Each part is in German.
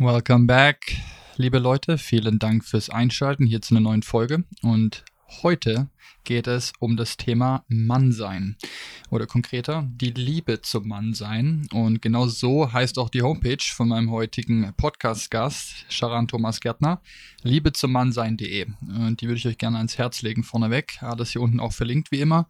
Welcome back, liebe Leute. Vielen Dank fürs Einschalten hier zu einer neuen Folge. Und heute geht es um das Thema Mannsein oder konkreter die Liebe zum Mannsein. Und genau so heißt auch die Homepage von meinem heutigen Podcast-Gast, Sharan Thomas Gärtner, liebe. Und die würde ich euch gerne ans Herz legen vorneweg. Alles hier unten auch verlinkt wie immer.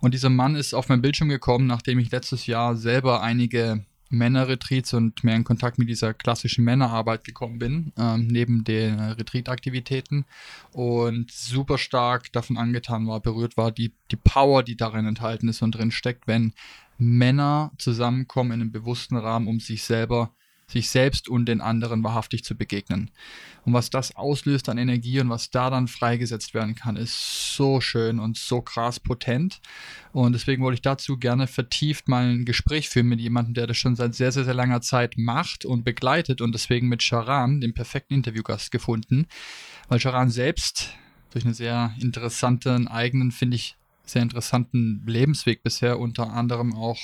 Und dieser Mann ist auf mein Bildschirm gekommen, nachdem ich letztes Jahr selber einige Männerretreats und mehr in Kontakt mit dieser klassischen Männerarbeit gekommen bin, ähm, neben den Retreat-Aktivitäten. Und super stark davon angetan war, berührt war, die, die Power, die darin enthalten ist und drin steckt, wenn Männer zusammenkommen in einem bewussten Rahmen, um sich selber sich selbst und den anderen wahrhaftig zu begegnen. Und was das auslöst an Energie und was da dann freigesetzt werden kann, ist so schön und so krass potent. Und deswegen wollte ich dazu gerne vertieft mal ein Gespräch führen mit jemandem, der das schon seit sehr, sehr, sehr langer Zeit macht und begleitet und deswegen mit Sharan, dem perfekten Interviewgast, gefunden. Weil Sharan selbst durch einen sehr interessanten, eigenen, finde ich, sehr interessanten Lebensweg bisher, unter anderem auch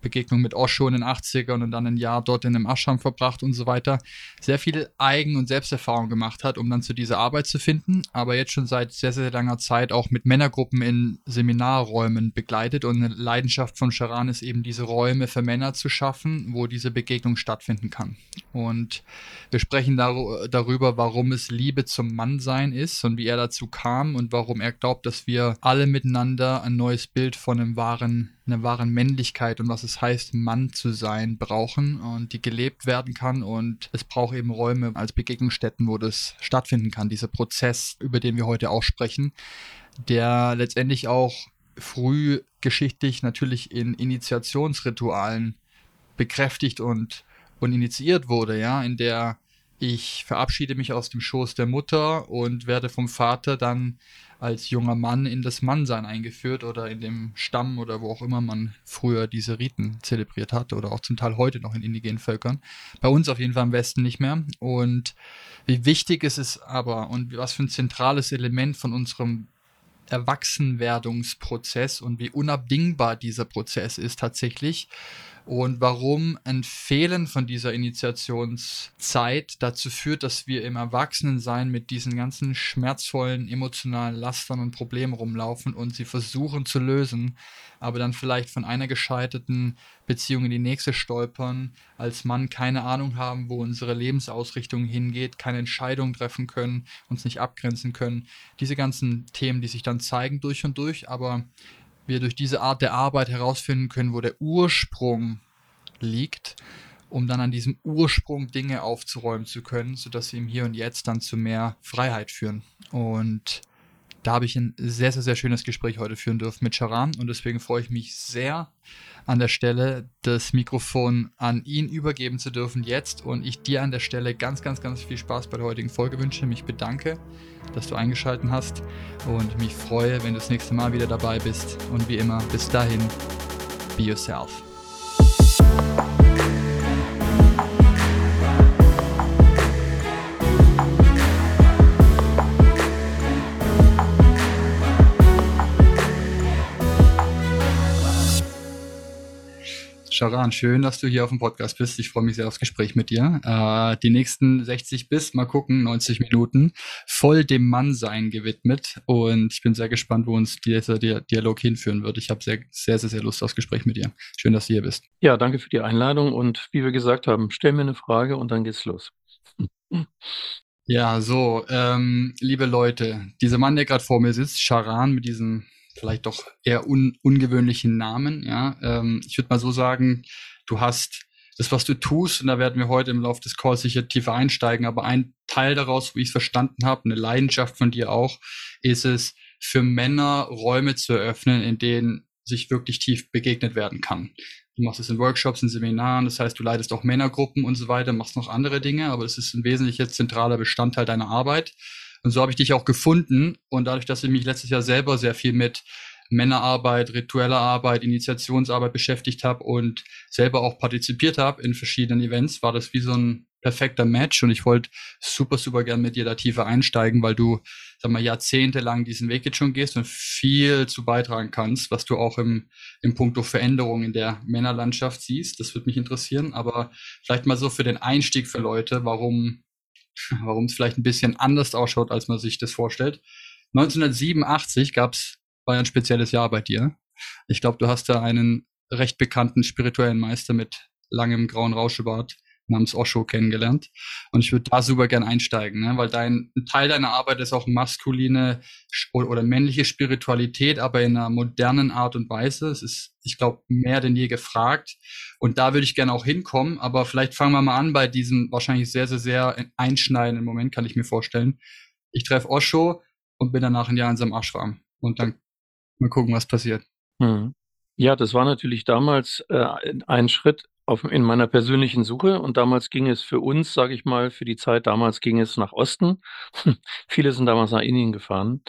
Begegnung mit Osho in den 80ern und dann ein Jahr dort in einem Ashram verbracht und so weiter, sehr viel Eigen- und Selbsterfahrung gemacht hat, um dann zu dieser Arbeit zu finden, aber jetzt schon seit sehr, sehr langer Zeit auch mit Männergruppen in Seminarräumen begleitet und eine Leidenschaft von Charan ist eben diese Räume für Männer zu schaffen, wo diese Begegnung stattfinden kann. Und wir sprechen dar darüber, warum es Liebe zum Mannsein ist und wie er dazu kam und warum er glaubt, dass wir alle miteinander miteinander ein neues Bild von einem wahren, einer wahren Männlichkeit und was es heißt, Mann zu sein, brauchen und die gelebt werden kann. Und es braucht eben Räume als Begegnungsstätten, wo das stattfinden kann. Dieser Prozess, über den wir heute auch sprechen, der letztendlich auch frühgeschichtlich natürlich in Initiationsritualen bekräftigt und, und initiiert wurde, ja, in der ich verabschiede mich aus dem Schoß der Mutter und werde vom Vater dann als junger Mann in das Mannsein eingeführt oder in dem Stamm oder wo auch immer man früher diese Riten zelebriert hat oder auch zum Teil heute noch in indigenen Völkern. Bei uns auf jeden Fall im Westen nicht mehr. Und wie wichtig es ist aber und was für ein zentrales Element von unserem Erwachsenwerdungsprozess und wie unabdingbar dieser Prozess ist tatsächlich und warum ein Fehlen von dieser Initiationszeit dazu führt, dass wir im Erwachsenensein mit diesen ganzen schmerzvollen emotionalen Lastern und Problemen rumlaufen und sie versuchen zu lösen, aber dann vielleicht von einer gescheiterten Beziehung in die nächste stolpern, als Mann keine Ahnung haben, wo unsere Lebensausrichtung hingeht, keine Entscheidung treffen können, uns nicht abgrenzen können. Diese ganzen Themen, die sich dann zeigen durch und durch, aber wir durch diese Art der Arbeit herausfinden können, wo der Ursprung liegt, um dann an diesem Ursprung Dinge aufzuräumen zu können, sodass sie im Hier und Jetzt dann zu mehr Freiheit führen. Und da habe ich ein sehr, sehr, sehr schönes Gespräch heute führen dürfen mit Charan und deswegen freue ich mich sehr an der Stelle, das Mikrofon an ihn übergeben zu dürfen jetzt und ich dir an der Stelle ganz, ganz, ganz viel Spaß bei der heutigen Folge wünsche. Mich bedanke, dass du eingeschaltet hast und mich freue, wenn du das nächste Mal wieder dabei bist und wie immer, bis dahin, be yourself. Sharan, schön, dass du hier auf dem Podcast bist. Ich freue mich sehr aufs Gespräch mit dir. Äh, die nächsten 60 bis, mal gucken, 90 Minuten voll dem Mannsein gewidmet. Und ich bin sehr gespannt, wo uns dieser Dialog hinführen wird. Ich habe sehr, sehr, sehr, sehr Lust aufs Gespräch mit dir. Schön, dass du hier bist. Ja, danke für die Einladung. Und wie wir gesagt haben, stell mir eine Frage und dann geht's los. Ja, so, ähm, liebe Leute, dieser Mann, der gerade vor mir sitzt, Sharan mit diesem vielleicht doch eher un ungewöhnlichen Namen. Ja, ähm, ich würde mal so sagen, du hast das, was du tust, und da werden wir heute im Laufe des Calls sicher tiefer einsteigen, aber ein Teil daraus, wo ich es verstanden habe, eine Leidenschaft von dir auch, ist es, für Männer Räume zu eröffnen, in denen sich wirklich tief begegnet werden kann. Du machst es in Workshops, in Seminaren, das heißt, du leitest auch Männergruppen und so weiter, machst noch andere Dinge, aber es ist ein wesentlicher zentraler Bestandteil deiner Arbeit. Und so habe ich dich auch gefunden. Und dadurch, dass ich mich letztes Jahr selber sehr viel mit Männerarbeit, ritueller Arbeit, Initiationsarbeit beschäftigt habe und selber auch partizipiert habe in verschiedenen Events, war das wie so ein perfekter Match und ich wollte super, super gern mit dir da tiefer einsteigen, weil du, sag mal, jahrzehntelang diesen Weg jetzt schon gehst und viel zu beitragen kannst, was du auch im, im Punkto Veränderung in der Männerlandschaft siehst. Das würde mich interessieren, aber vielleicht mal so für den Einstieg für Leute, warum, warum es vielleicht ein bisschen anders ausschaut, als man sich das vorstellt. 1987 gab es, war ja ein spezielles Jahr bei dir. Ich glaube, du hast da einen recht bekannten spirituellen Meister mit langem grauen Rauschebart namens Osho kennengelernt. Und ich würde da super gern einsteigen, ne? weil dein ein Teil deiner Arbeit ist auch maskuline oder, männliche Spiritualität, aber in einer modernen Art und Weise. Es ist, ich glaube, mehr denn je gefragt. Und da würde ich gerne auch hinkommen. Aber vielleicht fangen wir mal an bei diesem wahrscheinlich sehr, sehr, sehr einschneidenden Moment, kann ich mir vorstellen. Ich treffe Osho und bin danach ein Jahr in seinem Ashram. Und dann mal gucken, was passiert. Hm. Ja, das war natürlich damals äh, ein Schritt auf, in meiner persönlichen Suche und damals ging es für uns, sage ich mal, für die Zeit damals ging es nach Osten. Viele sind damals nach Indien gefahren.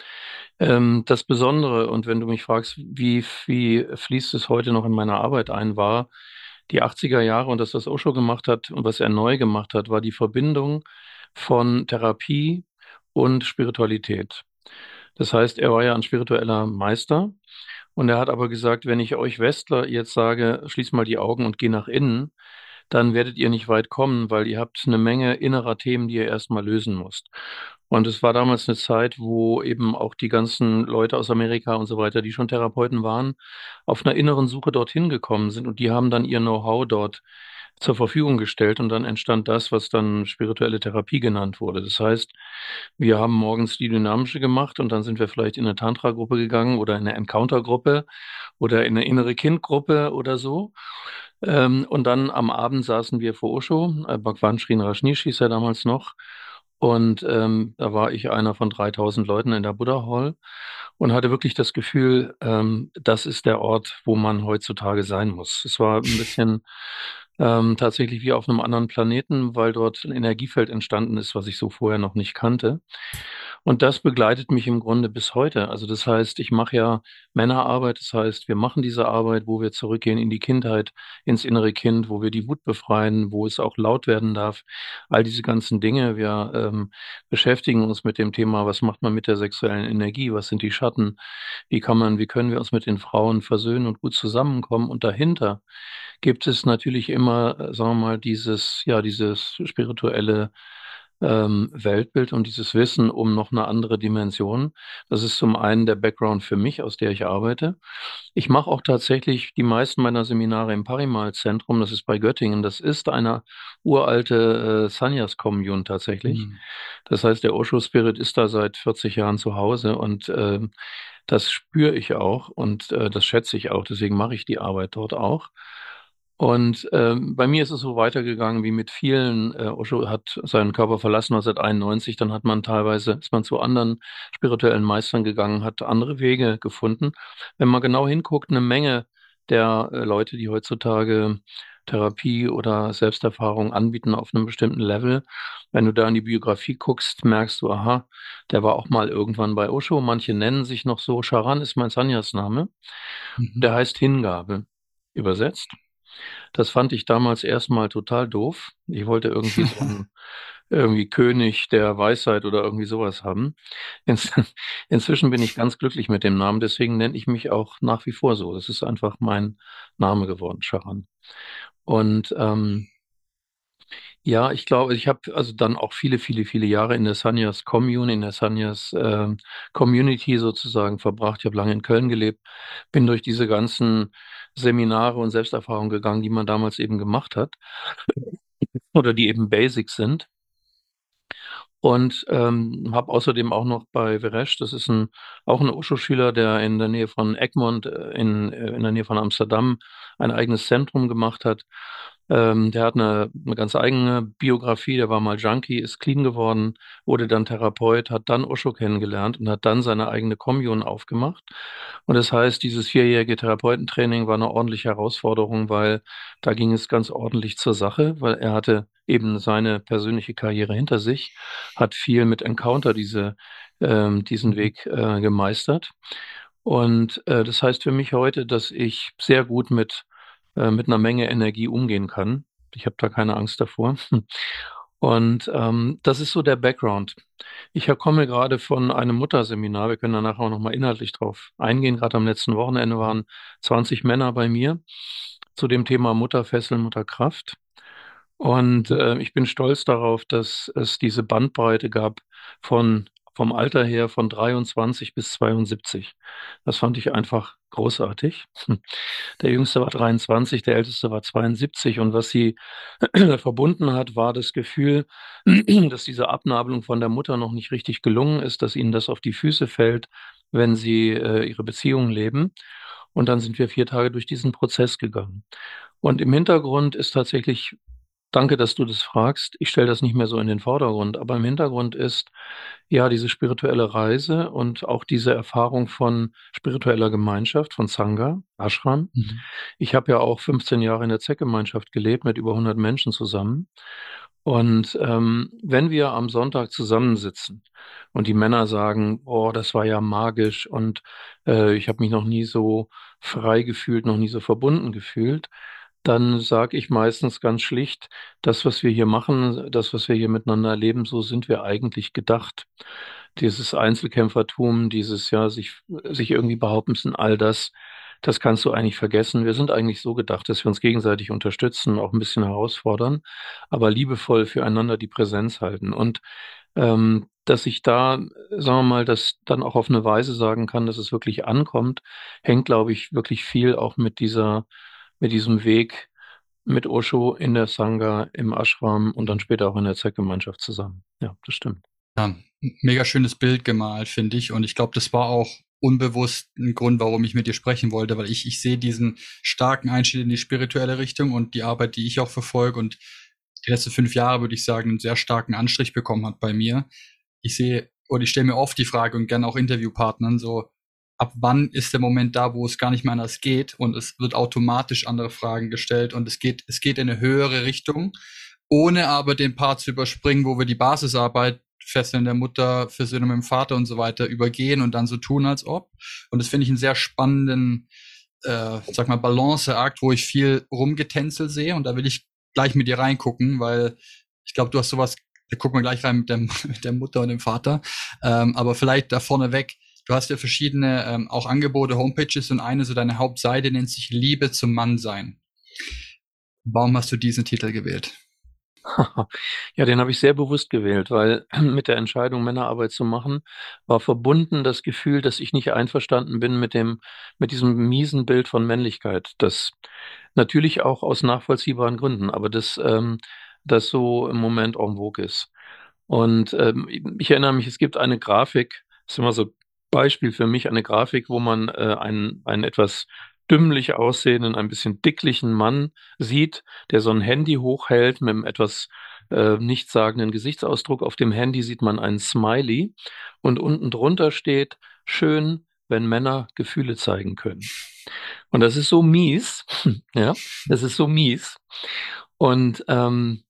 Ähm, das Besondere, und wenn du mich fragst, wie, wie fließt es heute noch in meiner Arbeit ein, war die 80er Jahre und das, was Osho gemacht hat und was er neu gemacht hat, war die Verbindung von Therapie und Spiritualität. Das heißt, er war ja ein spiritueller Meister und er hat aber gesagt, wenn ich euch Westler jetzt sage, schließt mal die Augen und geh nach innen, dann werdet ihr nicht weit kommen, weil ihr habt eine Menge innerer Themen, die ihr erstmal lösen müsst. Und es war damals eine Zeit, wo eben auch die ganzen Leute aus Amerika und so weiter, die schon Therapeuten waren, auf einer inneren Suche dorthin gekommen sind und die haben dann ihr Know-how dort zur Verfügung gestellt und dann entstand das, was dann spirituelle Therapie genannt wurde. Das heißt, wir haben morgens die dynamische gemacht und dann sind wir vielleicht in eine Tantra-Gruppe gegangen oder in eine Encounter-Gruppe oder in eine innere Kind-Gruppe oder so. Ähm, und dann am Abend saßen wir vor Osho, äh, Bhagwan Sri Rajneesh hieß er damals noch. Und ähm, da war ich einer von 3000 Leuten in der Buddha Hall und hatte wirklich das Gefühl, ähm, das ist der Ort, wo man heutzutage sein muss. Es war ein bisschen ähm, tatsächlich wie auf einem anderen Planeten, weil dort ein Energiefeld entstanden ist, was ich so vorher noch nicht kannte. Und das begleitet mich im Grunde bis heute. Also das heißt, ich mache ja Männerarbeit, das heißt, wir machen diese Arbeit, wo wir zurückgehen in die Kindheit, ins innere Kind, wo wir die Wut befreien, wo es auch laut werden darf. All diese ganzen Dinge. Wir ähm, beschäftigen uns mit dem Thema, was macht man mit der sexuellen Energie, was sind die Schatten, wie kann man, wie können wir uns mit den Frauen versöhnen und gut zusammenkommen. Und dahinter gibt es natürlich immer, äh, sagen wir mal, dieses, ja, dieses spirituelle ähm, Weltbild und dieses Wissen um noch eine andere Dimension. Das ist zum einen der Background für mich, aus der ich arbeite. Ich mache auch tatsächlich die meisten meiner Seminare im Parimal-Zentrum, das ist bei Göttingen. Das ist eine uralte äh, Sanyas-Kommune tatsächlich. Mhm. Das heißt, der Osho-Spirit ist da seit 40 Jahren zu Hause und äh, das spüre ich auch und äh, das schätze ich auch. Deswegen mache ich die Arbeit dort auch. Und ähm, bei mir ist es so weitergegangen wie mit vielen. Äh, Osho hat seinen Körper verlassen 1991, dann hat man teilweise, ist man zu anderen spirituellen Meistern gegangen, hat andere Wege gefunden. Wenn man genau hinguckt, eine Menge der äh, Leute, die heutzutage Therapie oder Selbsterfahrung anbieten auf einem bestimmten Level. Wenn du da in die Biografie guckst, merkst du, aha, der war auch mal irgendwann bei Osho. Manche nennen sich noch so. Charan ist mein Sanyas-Name. Mhm. Der heißt Hingabe übersetzt. Das fand ich damals erstmal total doof. Ich wollte irgendwie so einen, irgendwie König der Weisheit oder irgendwie sowas haben. Inz inzwischen bin ich ganz glücklich mit dem Namen, deswegen nenne ich mich auch nach wie vor so. Das ist einfach mein Name geworden, Sharan. Und ähm, ja, ich glaube, ich habe also dann auch viele, viele, viele Jahre in der Sanyas Commune, in der Sanyas äh, Community sozusagen verbracht. Ich habe lange in Köln gelebt, bin durch diese ganzen Seminare und Selbsterfahrungen gegangen, die man damals eben gemacht hat oder die eben Basics sind. Und ähm, habe außerdem auch noch bei Veresch, das ist ein, auch ein Osho-Schüler, der in der Nähe von Egmont, äh, in, äh, in der Nähe von Amsterdam, ein eigenes Zentrum gemacht hat. Ähm, der hat eine, eine ganz eigene Biografie, der war mal Junkie, ist clean geworden, wurde dann Therapeut, hat dann Osho kennengelernt und hat dann seine eigene Kommunion aufgemacht. Und das heißt, dieses vierjährige Therapeutentraining war eine ordentliche Herausforderung, weil da ging es ganz ordentlich zur Sache, weil er hatte eben seine persönliche Karriere hinter sich, hat viel mit Encounter diese, ähm, diesen Weg äh, gemeistert. Und äh, das heißt für mich heute, dass ich sehr gut mit, äh, mit einer Menge Energie umgehen kann. Ich habe da keine Angst davor. Und ähm, das ist so der Background. Ich komme gerade von einem Mutterseminar. Wir können danach auch nochmal inhaltlich drauf eingehen. Gerade am letzten Wochenende waren 20 Männer bei mir zu dem Thema Mutterfesseln, Mutterkraft. Und äh, ich bin stolz darauf, dass es diese Bandbreite gab von vom Alter her von 23 bis 72. Das fand ich einfach großartig. Der Jüngste war 23, der Älteste war 72. Und was sie verbunden hat, war das Gefühl, dass diese Abnabelung von der Mutter noch nicht richtig gelungen ist, dass ihnen das auf die Füße fällt, wenn sie äh, ihre Beziehungen leben. Und dann sind wir vier Tage durch diesen Prozess gegangen. Und im Hintergrund ist tatsächlich Danke, dass du das fragst. Ich stelle das nicht mehr so in den Vordergrund, aber im Hintergrund ist ja diese spirituelle Reise und auch diese Erfahrung von spiritueller Gemeinschaft, von Sangha, Ashram. Mhm. Ich habe ja auch 15 Jahre in der ZEC-Gemeinschaft gelebt mit über 100 Menschen zusammen. Und ähm, wenn wir am Sonntag zusammensitzen und die Männer sagen, oh, das war ja magisch und äh, ich habe mich noch nie so frei gefühlt, noch nie so verbunden gefühlt, dann sage ich meistens ganz schlicht, das, was wir hier machen, das, was wir hier miteinander erleben, so sind wir eigentlich gedacht. Dieses Einzelkämpfertum, dieses ja, sich, sich irgendwie behaupten müssen, all das, das kannst du eigentlich vergessen. Wir sind eigentlich so gedacht, dass wir uns gegenseitig unterstützen, auch ein bisschen herausfordern, aber liebevoll füreinander die Präsenz halten. Und ähm, dass ich da, sagen wir mal, das dann auch auf eine Weise sagen kann, dass es wirklich ankommt, hängt, glaube ich, wirklich viel auch mit dieser mit diesem Weg mit Osho in der Sangha, im Ashram und dann später auch in der Zweckgemeinschaft zusammen. Ja, das stimmt. Ja, mega schönes Bild gemalt, finde ich. Und ich glaube, das war auch unbewusst ein Grund, warum ich mit dir sprechen wollte, weil ich, ich sehe diesen starken Einstieg in die spirituelle Richtung und die Arbeit, die ich auch verfolge und die letzten fünf Jahre, würde ich sagen, einen sehr starken Anstrich bekommen hat bei mir. Ich sehe, oder ich stelle mir oft die Frage und gerne auch Interviewpartnern so, ab wann ist der Moment da, wo es gar nicht mehr anders geht und es wird automatisch andere Fragen gestellt und es geht, es geht in eine höhere Richtung, ohne aber den Part zu überspringen, wo wir die Basisarbeit Fesseln der Mutter, Versöhnung mit dem Vater und so weiter übergehen und dann so tun, als ob. Und das finde ich einen sehr spannenden, äh, sag mal, Balanceakt, wo ich viel rumgetänzelt sehe und da will ich gleich mit dir reingucken, weil ich glaube, du hast sowas, da gucken wir gleich rein mit, dem, mit der Mutter und dem Vater. Ähm, aber vielleicht da vorne weg, Du hast ja verschiedene ähm, auch Angebote, Homepages und eine, so deine Hauptseite nennt sich Liebe zum Mannsein. Warum hast du diesen Titel gewählt? Ja, den habe ich sehr bewusst gewählt, weil mit der Entscheidung, Männerarbeit zu machen, war verbunden das Gefühl, dass ich nicht einverstanden bin mit dem, mit diesem miesen Bild von Männlichkeit. Das natürlich auch aus nachvollziehbaren Gründen, aber das, ähm, das so im Moment en vogue ist. Und ähm, ich erinnere mich, es gibt eine Grafik, ist immer so Beispiel für mich eine Grafik, wo man äh, einen, einen etwas dümmlich aussehenden, ein bisschen dicklichen Mann sieht, der so ein Handy hochhält mit einem etwas äh, nichtssagenden Gesichtsausdruck. Auf dem Handy sieht man einen Smiley und unten drunter steht, schön, wenn Männer Gefühle zeigen können. Und das ist so mies, ja, das ist so mies. Und ähm,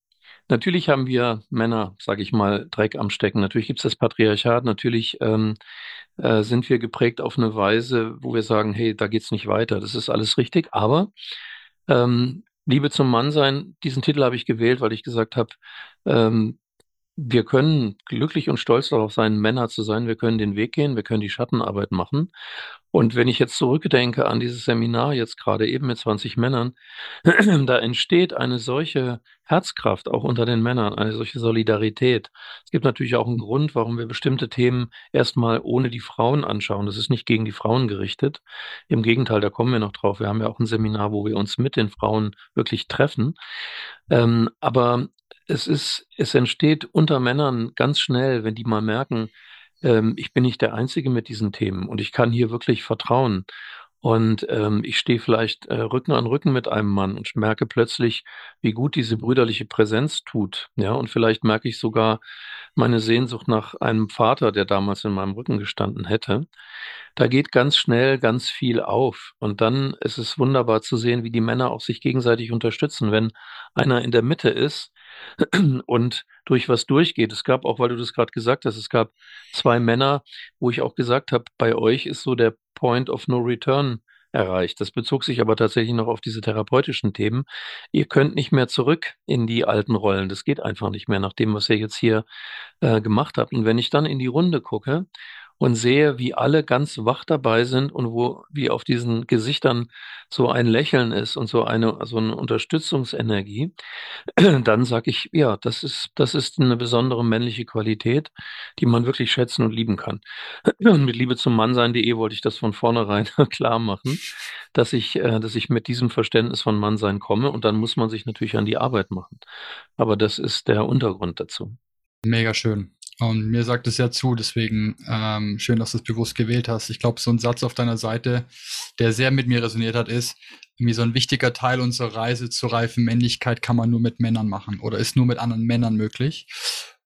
Natürlich haben wir Männer, sage ich mal, Dreck am Stecken. Natürlich gibt es das Patriarchat. Natürlich ähm, äh, sind wir geprägt auf eine Weise, wo wir sagen, hey, da geht's nicht weiter. Das ist alles richtig. Aber ähm, Liebe zum Mannsein, diesen Titel habe ich gewählt, weil ich gesagt habe, ähm, wir können glücklich und stolz darauf sein, Männer zu sein. Wir können den Weg gehen, wir können die Schattenarbeit machen. Und wenn ich jetzt zurückdenke an dieses Seminar, jetzt gerade eben mit 20 Männern, da entsteht eine solche Herzkraft auch unter den Männern, eine solche Solidarität. Es gibt natürlich auch einen Grund, warum wir bestimmte Themen erstmal ohne die Frauen anschauen. Das ist nicht gegen die Frauen gerichtet. Im Gegenteil, da kommen wir noch drauf. Wir haben ja auch ein Seminar, wo wir uns mit den Frauen wirklich treffen. Ähm, aber es ist, es entsteht unter Männern ganz schnell, wenn die mal merken, ähm, ich bin nicht der Einzige mit diesen Themen und ich kann hier wirklich vertrauen. Und ähm, ich stehe vielleicht äh, Rücken an Rücken mit einem Mann und merke plötzlich, wie gut diese brüderliche Präsenz tut. Ja, und vielleicht merke ich sogar meine Sehnsucht nach einem Vater, der damals in meinem Rücken gestanden hätte. Da geht ganz schnell ganz viel auf. Und dann ist es wunderbar zu sehen, wie die Männer auch sich gegenseitig unterstützen. Wenn einer in der Mitte ist, und durch was durchgeht. Es gab auch, weil du das gerade gesagt hast, es gab zwei Männer, wo ich auch gesagt habe, bei euch ist so der Point of No Return erreicht. Das bezog sich aber tatsächlich noch auf diese therapeutischen Themen. Ihr könnt nicht mehr zurück in die alten Rollen. Das geht einfach nicht mehr nach dem, was ihr jetzt hier äh, gemacht habt. Und wenn ich dann in die Runde gucke und sehe, wie alle ganz wach dabei sind und wo, wie auf diesen Gesichtern so ein Lächeln ist und so eine, so eine Unterstützungsenergie, dann sage ich, ja, das ist, das ist eine besondere männliche Qualität, die man wirklich schätzen und lieben kann. Und mit Liebe zum Mannsein.de wollte ich das von vornherein klar machen, dass ich, äh, dass ich mit diesem Verständnis von Mannsein komme und dann muss man sich natürlich an die Arbeit machen. Aber das ist der Untergrund dazu. Mega schön. Und mir sagt es ja zu, deswegen ähm, schön, dass du es bewusst gewählt hast. Ich glaube, so ein Satz auf deiner Seite, der sehr mit mir resoniert hat, ist, wie so ein wichtiger Teil unserer Reise zur reifen Männlichkeit kann man nur mit Männern machen oder ist nur mit anderen Männern möglich.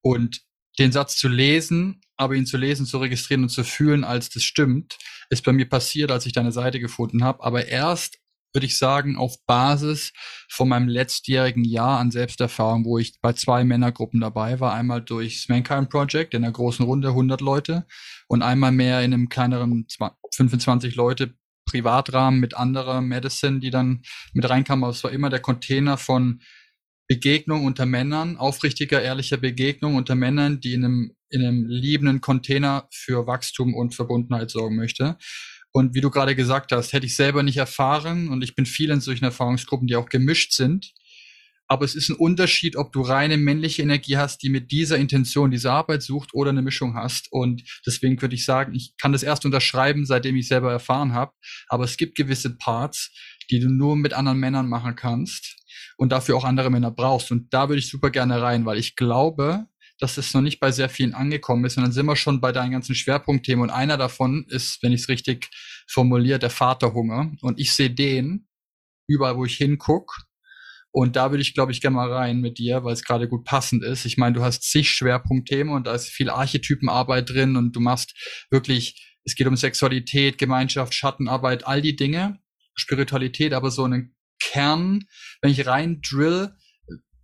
Und den Satz zu lesen, aber ihn zu lesen, zu registrieren und zu fühlen, als das stimmt, ist bei mir passiert, als ich deine Seite gefunden habe. Aber erst würde ich sagen, auf Basis von meinem letztjährigen Jahr an Selbsterfahrung, wo ich bei zwei Männergruppen dabei war. Einmal durchs Mankind Project in einer großen Runde 100 Leute und einmal mehr in einem kleineren 25 Leute Privatrahmen mit anderer Medicine, die dann mit reinkamen. Aber es war immer der Container von Begegnung unter Männern, aufrichtiger, ehrlicher Begegnung unter Männern, die in einem, in einem liebenden Container für Wachstum und Verbundenheit sorgen möchte. Und wie du gerade gesagt hast, hätte ich selber nicht erfahren und ich bin viel in solchen Erfahrungsgruppen, die auch gemischt sind. Aber es ist ein Unterschied, ob du reine männliche Energie hast, die mit dieser Intention diese Arbeit sucht oder eine Mischung hast. Und deswegen würde ich sagen, ich kann das erst unterschreiben, seitdem ich selber erfahren habe. Aber es gibt gewisse Parts, die du nur mit anderen Männern machen kannst und dafür auch andere Männer brauchst. Und da würde ich super gerne rein, weil ich glaube, dass es noch nicht bei sehr vielen angekommen ist. Und dann sind wir schon bei deinen ganzen Schwerpunktthemen. Und einer davon ist, wenn ich es richtig formuliere, der Vaterhunger. Und ich sehe den überall, wo ich hinguck. Und da würde ich, glaube ich, gerne mal rein mit dir, weil es gerade gut passend ist. Ich meine, du hast zig Schwerpunktthemen und da ist viel Archetypenarbeit drin und du machst wirklich, es geht um Sexualität, Gemeinschaft, Schattenarbeit, all die Dinge, Spiritualität, aber so einen Kern, wenn ich rein drill,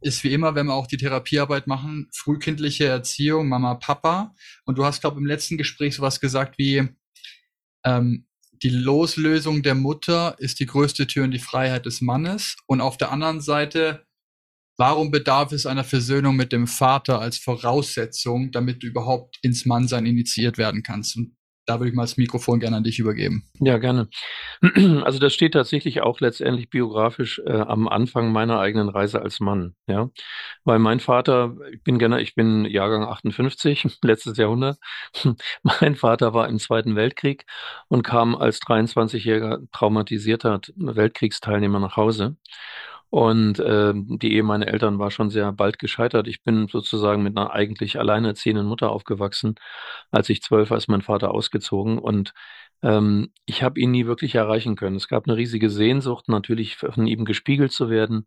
ist wie immer, wenn wir auch die Therapiearbeit machen, frühkindliche Erziehung, Mama, Papa. Und du hast, glaube im letzten Gespräch sowas gesagt wie, ähm, die Loslösung der Mutter ist die größte Tür in die Freiheit des Mannes. Und auf der anderen Seite, warum bedarf es einer Versöhnung mit dem Vater als Voraussetzung, damit du überhaupt ins Mannsein initiiert werden kannst? Und da würde ich mal das Mikrofon gerne an dich übergeben. Ja, gerne. Also das steht tatsächlich auch letztendlich biografisch äh, am Anfang meiner eigenen Reise als Mann, ja. Weil mein Vater, ich bin gerne, ich bin Jahrgang 58, letztes Jahrhundert. Mein Vater war im Zweiten Weltkrieg und kam als 23-jähriger traumatisierter Weltkriegsteilnehmer nach Hause. Und äh, die Ehe meiner Eltern war schon sehr bald gescheitert. Ich bin sozusagen mit einer eigentlich alleinerziehenden Mutter aufgewachsen. Als ich zwölf war, ist mein Vater ausgezogen und ähm, ich habe ihn nie wirklich erreichen können. Es gab eine riesige Sehnsucht, natürlich von ihm gespiegelt zu werden.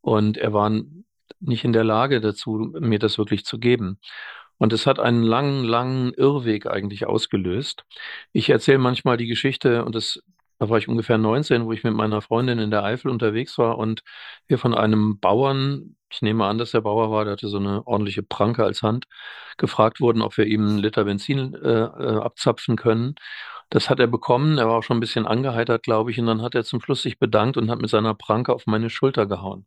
Und er war nicht in der Lage dazu, mir das wirklich zu geben. Und es hat einen langen, langen Irrweg eigentlich ausgelöst. Ich erzähle manchmal die Geschichte, und das da war ich ungefähr 19, wo ich mit meiner Freundin in der Eifel unterwegs war und wir von einem Bauern, ich nehme an, dass der Bauer war, der hatte so eine ordentliche Pranke als Hand, gefragt wurden, ob wir ihm einen Liter Benzin äh, äh, abzapfen können. Das hat er bekommen, er war auch schon ein bisschen angeheitert, glaube ich, und dann hat er zum Schluss sich bedankt und hat mit seiner Pranke auf meine Schulter gehauen.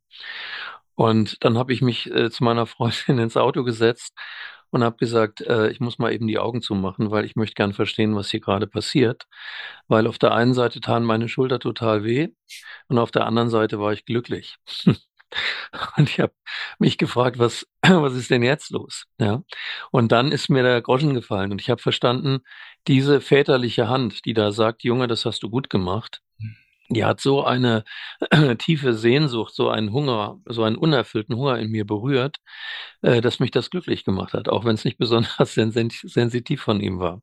Und dann habe ich mich äh, zu meiner Freundin ins Auto gesetzt und habe gesagt, äh, ich muss mal eben die Augen zumachen, weil ich möchte gern verstehen, was hier gerade passiert. Weil auf der einen Seite tat meine Schulter total weh und auf der anderen Seite war ich glücklich. Und ich habe mich gefragt, was, was ist denn jetzt los? Ja. Und dann ist mir der Groschen gefallen und ich habe verstanden, diese väterliche Hand, die da sagt, Junge, das hast du gut gemacht, die hat so eine tiefe Sehnsucht, so einen Hunger, so einen unerfüllten Hunger in mir berührt, äh, dass mich das glücklich gemacht hat, auch wenn es nicht besonders sensitiv von ihm war.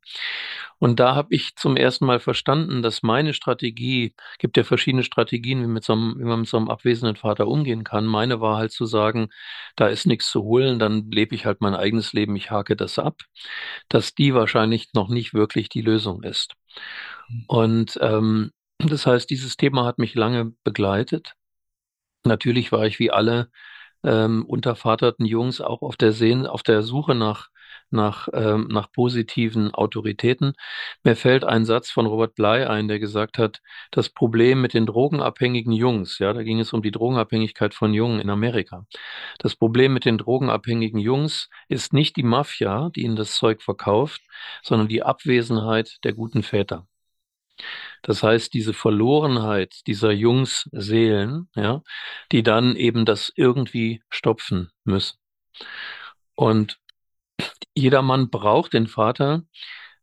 Und da habe ich zum ersten Mal verstanden, dass meine Strategie, gibt ja verschiedene Strategien, wie, mit so einem, wie man mit so einem abwesenden Vater umgehen kann. Meine war halt zu sagen, da ist nichts zu holen, dann lebe ich halt mein eigenes Leben, ich hake das ab, dass die wahrscheinlich noch nicht wirklich die Lösung ist. Hm. Und ähm, das heißt, dieses Thema hat mich lange begleitet. Natürlich war ich wie alle ähm, untervaterten Jungs auch auf der Sehn, auf der Suche nach nach, ähm, nach positiven Autoritäten. Mir fällt ein Satz von Robert Bly ein, der gesagt hat, das Problem mit den drogenabhängigen Jungs, ja, da ging es um die Drogenabhängigkeit von Jungen in Amerika. Das Problem mit den drogenabhängigen Jungs ist nicht die Mafia, die ihnen das Zeug verkauft, sondern die Abwesenheit der guten Väter. Das heißt, diese Verlorenheit dieser Jungsseelen, ja, die dann eben das irgendwie stopfen müssen. Und jeder Mann braucht den Vater,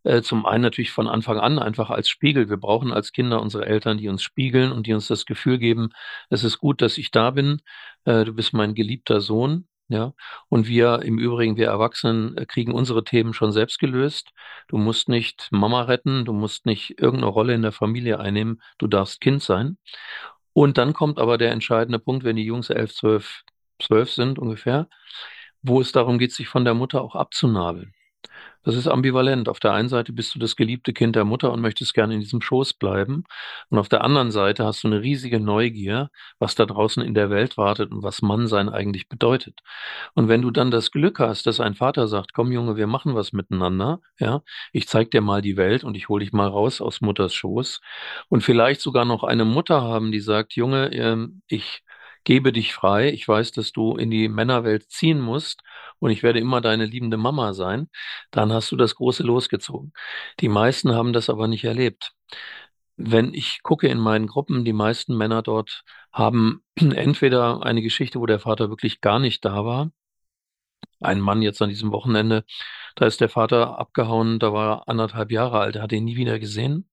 äh, zum einen natürlich von Anfang an einfach als Spiegel. Wir brauchen als Kinder unsere Eltern, die uns spiegeln und die uns das Gefühl geben, es ist gut, dass ich da bin, äh, du bist mein geliebter Sohn. Ja, und wir im Übrigen, wir Erwachsenen, äh, kriegen unsere Themen schon selbst gelöst. Du musst nicht Mama retten, du musst nicht irgendeine Rolle in der Familie einnehmen, du darfst Kind sein. Und dann kommt aber der entscheidende Punkt, wenn die Jungs elf, zwölf, zwölf sind ungefähr, wo es darum geht, sich von der Mutter auch abzunabeln. Das ist ambivalent. Auf der einen Seite bist du das geliebte Kind der Mutter und möchtest gerne in diesem Schoß bleiben. Und auf der anderen Seite hast du eine riesige Neugier, was da draußen in der Welt wartet und was Mannsein eigentlich bedeutet. Und wenn du dann das Glück hast, dass ein Vater sagt, komm Junge, wir machen was miteinander, ja, ich zeig dir mal die Welt und ich hole dich mal raus aus Mutters Schoß. Und vielleicht sogar noch eine Mutter haben, die sagt, Junge, ähm, ich gebe dich frei. Ich weiß, dass du in die Männerwelt ziehen musst und ich werde immer deine liebende Mama sein. Dann hast du das große losgezogen. Die meisten haben das aber nicht erlebt. Wenn ich gucke in meinen Gruppen, die meisten Männer dort haben entweder eine Geschichte, wo der Vater wirklich gar nicht da war. Ein Mann jetzt an diesem Wochenende, da ist der Vater abgehauen, da war er anderthalb Jahre alt, er hat ihn nie wieder gesehen.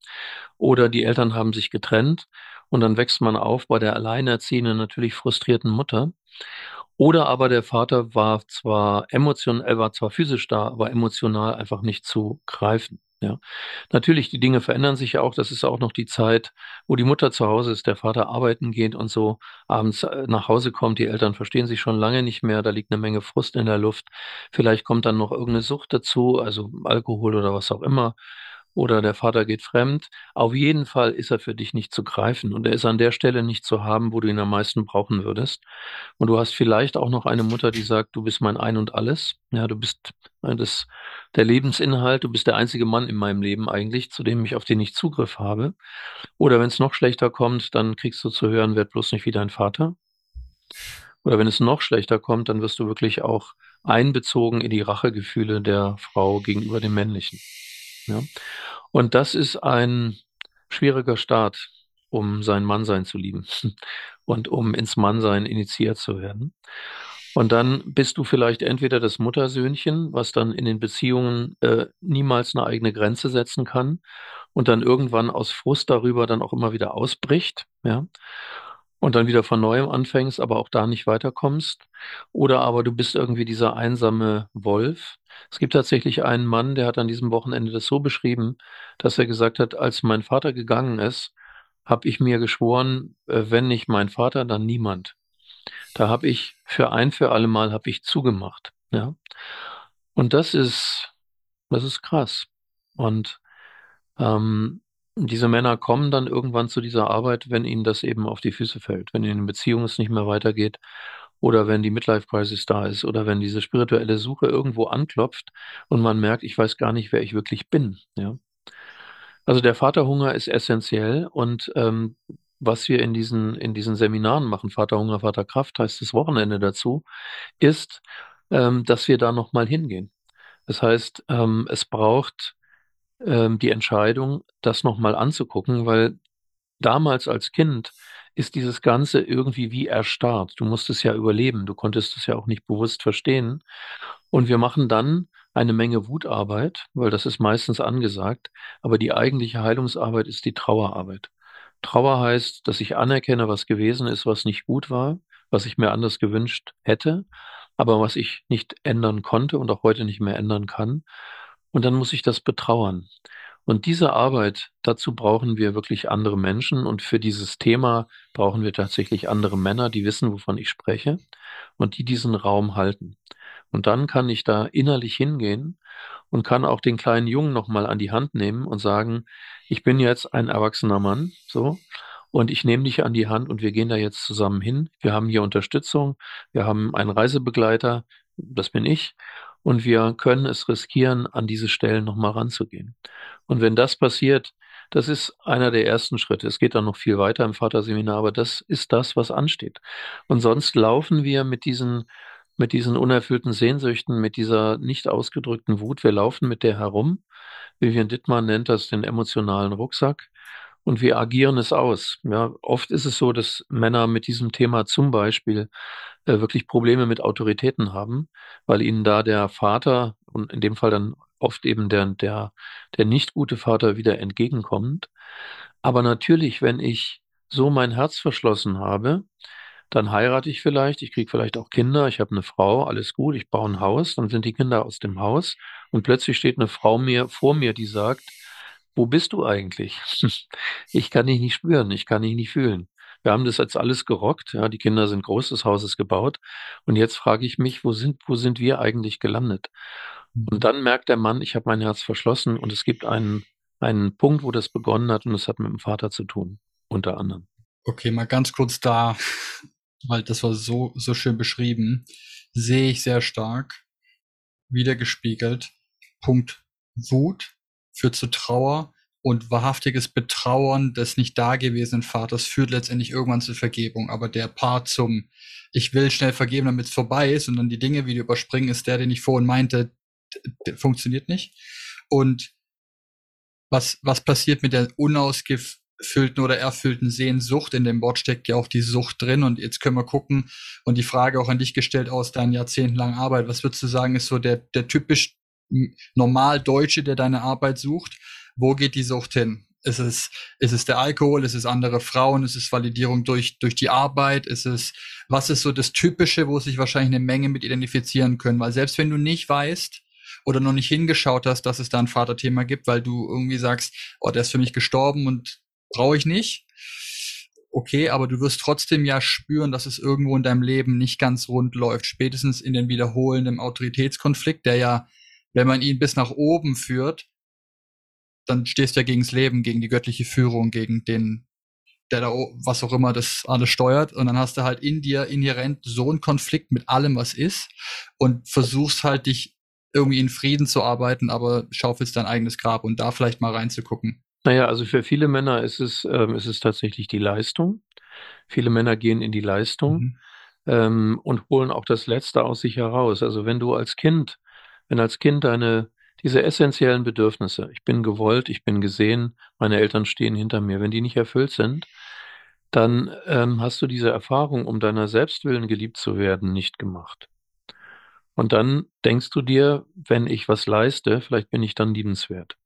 Oder die Eltern haben sich getrennt und dann wächst man auf bei der alleinerziehenden, natürlich frustrierten Mutter. Oder aber der Vater war zwar emotional, war zwar physisch da, aber emotional einfach nicht zu greifen. Ja. Natürlich, die Dinge verändern sich ja auch. Das ist auch noch die Zeit, wo die Mutter zu Hause ist, der Vater arbeiten geht und so abends äh, nach Hause kommt. Die Eltern verstehen sich schon lange nicht mehr. Da liegt eine Menge Frust in der Luft. Vielleicht kommt dann noch irgendeine Sucht dazu, also Alkohol oder was auch immer oder der Vater geht fremd. Auf jeden Fall ist er für dich nicht zu greifen und er ist an der Stelle nicht zu haben, wo du ihn am meisten brauchen würdest. Und du hast vielleicht auch noch eine Mutter, die sagt, du bist mein Ein und alles. Ja, du bist das, der Lebensinhalt, du bist der einzige Mann in meinem Leben eigentlich, zu dem ich, auf den ich Zugriff habe. Oder wenn es noch schlechter kommt, dann kriegst du zu hören, werd bloß nicht wie dein Vater. Oder wenn es noch schlechter kommt, dann wirst du wirklich auch einbezogen in die Rachegefühle der Frau gegenüber dem Männlichen. Ja? Und das ist ein schwieriger Start, um sein Mannsein zu lieben und um ins Mannsein initiiert zu werden. Und dann bist du vielleicht entweder das Muttersöhnchen, was dann in den Beziehungen äh, niemals eine eigene Grenze setzen kann und dann irgendwann aus Frust darüber dann auch immer wieder ausbricht, ja und dann wieder von neuem anfängst, aber auch da nicht weiterkommst. Oder aber du bist irgendwie dieser einsame Wolf. Es gibt tatsächlich einen Mann, der hat an diesem Wochenende das so beschrieben, dass er gesagt hat, als mein Vater gegangen ist, habe ich mir geschworen, äh, wenn nicht mein Vater, dann niemand. Da habe ich für ein für alle Mal habe ich zugemacht. Ja. Und das ist, das ist krass. Und ähm, diese Männer kommen dann irgendwann zu dieser Arbeit, wenn ihnen das eben auf die Füße fällt, wenn in den Beziehungen es nicht mehr weitergeht oder wenn die Midlife-Crisis da ist oder wenn diese spirituelle Suche irgendwo anklopft und man merkt, ich weiß gar nicht, wer ich wirklich bin. Ja? Also der Vaterhunger ist essentiell und ähm, was wir in diesen, in diesen Seminaren machen, Vaterhunger, Vaterkraft heißt das Wochenende dazu, ist, ähm, dass wir da nochmal hingehen. Das heißt, ähm, es braucht ähm, die Entscheidung, das nochmal anzugucken, weil damals als Kind ist dieses Ganze irgendwie wie erstarrt. Du musstest ja überleben, du konntest es ja auch nicht bewusst verstehen. Und wir machen dann eine Menge Wutarbeit, weil das ist meistens angesagt, aber die eigentliche Heilungsarbeit ist die Trauerarbeit. Trauer heißt, dass ich anerkenne, was gewesen ist, was nicht gut war, was ich mir anders gewünscht hätte, aber was ich nicht ändern konnte und auch heute nicht mehr ändern kann. Und dann muss ich das betrauern. Und diese Arbeit, dazu brauchen wir wirklich andere Menschen. Und für dieses Thema brauchen wir tatsächlich andere Männer, die wissen, wovon ich spreche und die diesen Raum halten. Und dann kann ich da innerlich hingehen und kann auch den kleinen Jungen nochmal an die Hand nehmen und sagen, ich bin jetzt ein erwachsener Mann, so, und ich nehme dich an die Hand und wir gehen da jetzt zusammen hin. Wir haben hier Unterstützung, wir haben einen Reisebegleiter, das bin ich, und wir können es riskieren, an diese Stellen nochmal ranzugehen. Und wenn das passiert, das ist einer der ersten Schritte. Es geht dann noch viel weiter im Vaterseminar, aber das ist das, was ansteht. Und sonst laufen wir mit diesen, mit diesen unerfüllten Sehnsüchten, mit dieser nicht ausgedrückten Wut, wir laufen mit der herum. Vivian Dittmann nennt das den emotionalen Rucksack. Und wir agieren es aus. Ja, oft ist es so, dass Männer mit diesem Thema zum Beispiel äh, wirklich Probleme mit Autoritäten haben, weil ihnen da der Vater und in dem Fall dann oft eben der, der, der nicht gute Vater wieder entgegenkommt. Aber natürlich, wenn ich so mein Herz verschlossen habe, dann heirate ich vielleicht, ich kriege vielleicht auch Kinder, ich habe eine Frau, alles gut, ich baue ein Haus, dann sind die Kinder aus dem Haus und plötzlich steht eine Frau mir vor mir, die sagt, wo bist du eigentlich? Ich kann dich nicht spüren, ich kann dich nicht fühlen. Wir haben das jetzt alles gerockt, ja, die Kinder sind groß, das Haus ist gebaut und jetzt frage ich mich, wo sind, wo sind wir eigentlich gelandet? Und mhm. dann merkt der Mann, ich habe mein Herz verschlossen und es gibt einen, einen Punkt, wo das begonnen hat und es hat mit dem Vater zu tun, unter anderem. Okay, mal ganz kurz da, weil das war so, so schön beschrieben, sehe ich sehr stark wiedergespiegelt. Punkt Wut führt zu Trauer und wahrhaftiges Betrauern des nicht dagewesenen Vaters führt letztendlich irgendwann zur Vergebung. Aber der Part zum Ich will schnell vergeben, damit es vorbei ist und dann die Dinge wieder überspringen, ist der, den ich vorhin meinte, funktioniert nicht. Und was, was passiert mit der unausgefüllten oder erfüllten Sehnsucht? In dem Wort steckt ja auch die Sucht drin. Und jetzt können wir gucken und die Frage auch an dich gestellt aus deinen jahrzehntelangen Arbeit. Was würdest du sagen, ist so der, der typisch normal Deutsche, der deine Arbeit sucht? Wo geht die Sucht hin? Ist es, ist es der Alkohol? Ist es andere Frauen? Ist es Validierung durch, durch die Arbeit? Ist es, was ist so das Typische, wo sich wahrscheinlich eine Menge mit identifizieren können? Weil selbst wenn du nicht weißt, oder noch nicht hingeschaut hast, dass es da ein Vaterthema gibt, weil du irgendwie sagst, oh, der ist für mich gestorben und brauche ich nicht. Okay, aber du wirst trotzdem ja spüren, dass es irgendwo in deinem Leben nicht ganz rund läuft. Spätestens in den wiederholenden Autoritätskonflikt, der ja, wenn man ihn bis nach oben führt, dann stehst du ja gegens Leben, gegen die göttliche Führung, gegen den, der da, was auch immer das alles steuert. Und dann hast du halt in dir inhärent so einen Konflikt mit allem, was ist und versuchst halt dich irgendwie in Frieden zu arbeiten, aber schaufelst dein eigenes Grab und da vielleicht mal reinzugucken. Naja, also für viele Männer ist es, ähm, ist es tatsächlich die Leistung. Viele Männer gehen in die Leistung mhm. ähm, und holen auch das Letzte aus sich heraus. Also wenn du als Kind, wenn als Kind deine diese essentiellen Bedürfnisse, ich bin gewollt, ich bin gesehen, meine Eltern stehen hinter mir, wenn die nicht erfüllt sind, dann ähm, hast du diese Erfahrung, um deiner Selbstwillen geliebt zu werden, nicht gemacht. Und dann denkst du dir, wenn ich was leiste, vielleicht bin ich dann liebenswert.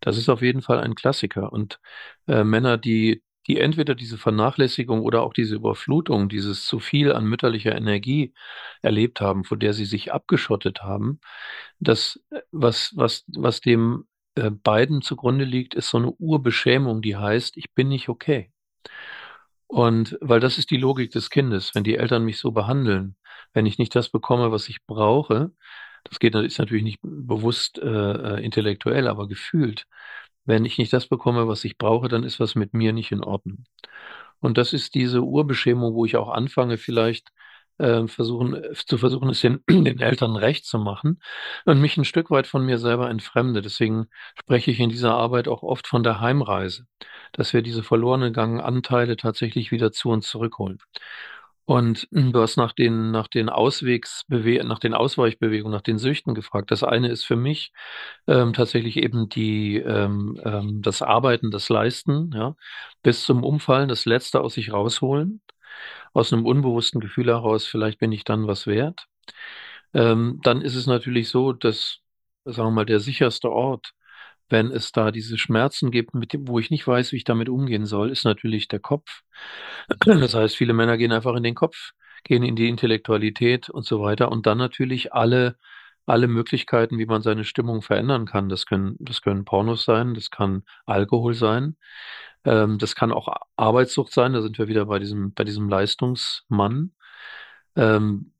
Das ist auf jeden Fall ein Klassiker. Und äh, Männer, die, die entweder diese Vernachlässigung oder auch diese Überflutung, dieses zu viel an mütterlicher Energie erlebt haben, vor der sie sich abgeschottet haben, das, was, was, was dem äh, beiden zugrunde liegt, ist so eine Urbeschämung, die heißt, ich bin nicht okay. Und weil das ist die Logik des Kindes, wenn die Eltern mich so behandeln, wenn ich nicht das bekomme, was ich brauche, das geht, ist natürlich nicht bewusst äh, äh, intellektuell, aber gefühlt. Wenn ich nicht das bekomme, was ich brauche, dann ist was mit mir nicht in Ordnung. Und das ist diese Urbeschämung, wo ich auch anfange, vielleicht äh, versuchen, zu versuchen, es den, den Eltern recht zu machen und mich ein Stück weit von mir selber entfremde. Deswegen spreche ich in dieser Arbeit auch oft von der Heimreise, dass wir diese verloren gegangenen Anteile tatsächlich wieder zu uns zurückholen. Und du hast nach den, nach den Auswegsbewe nach den Ausweichbewegungen, nach den Süchten gefragt. Das eine ist für mich ähm, tatsächlich eben die, ähm, ähm, das Arbeiten, das Leisten, ja, bis zum Umfallen, das Letzte aus sich rausholen aus einem unbewussten Gefühl heraus, vielleicht bin ich dann was wert. Ähm, dann ist es natürlich so, dass, sagen wir mal, der sicherste Ort, wenn es da diese Schmerzen gibt, mit dem, wo ich nicht weiß, wie ich damit umgehen soll, ist natürlich der Kopf. Das heißt, viele Männer gehen einfach in den Kopf, gehen in die Intellektualität und so weiter und dann natürlich alle alle Möglichkeiten, wie man seine Stimmung verändern kann. Das können, das können Pornos sein, das kann Alkohol sein, ähm, das kann auch Arbeitssucht sein, da sind wir wieder bei diesem, bei diesem Leistungsmann. Ähm,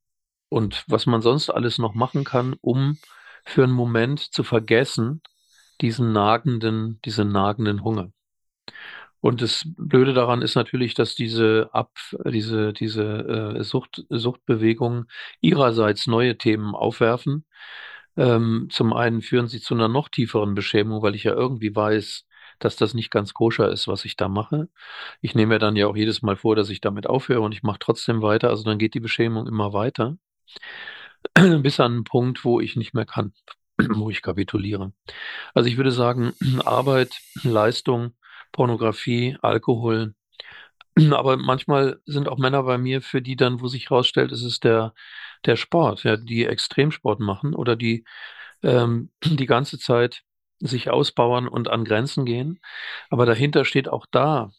und was man sonst alles noch machen kann, um für einen Moment zu vergessen, diesen nagenden, diesen nagenden Hunger. Und das Blöde daran ist natürlich, dass diese Ab, diese, diese äh, Sucht, Suchtbewegungen ihrerseits neue Themen aufwerfen, Ähm, zum einen führen sie zu einer noch tieferen Beschämung, weil ich ja irgendwie weiß, dass das nicht ganz koscher ist, was ich da mache. Ich nehme mir dann ja auch jedes Mal vor, dass ich damit aufhöre und ich mache trotzdem weiter. Also dann geht die Beschämung immer weiter, bis an einen Punkt, wo ich nicht mehr kann, wo ich kapituliere. Also ich würde sagen, Arbeit, Leistung, Pornografie, Alkohol. Aber manchmal sind auch Männer bei mir, für die dann, wo sich herausstellt, es ist der, der Sport, ja, die Extremsport machen oder die ähm, die ganze Zeit sich ausbauen und an Grenzen gehen. Aber dahinter steht auch da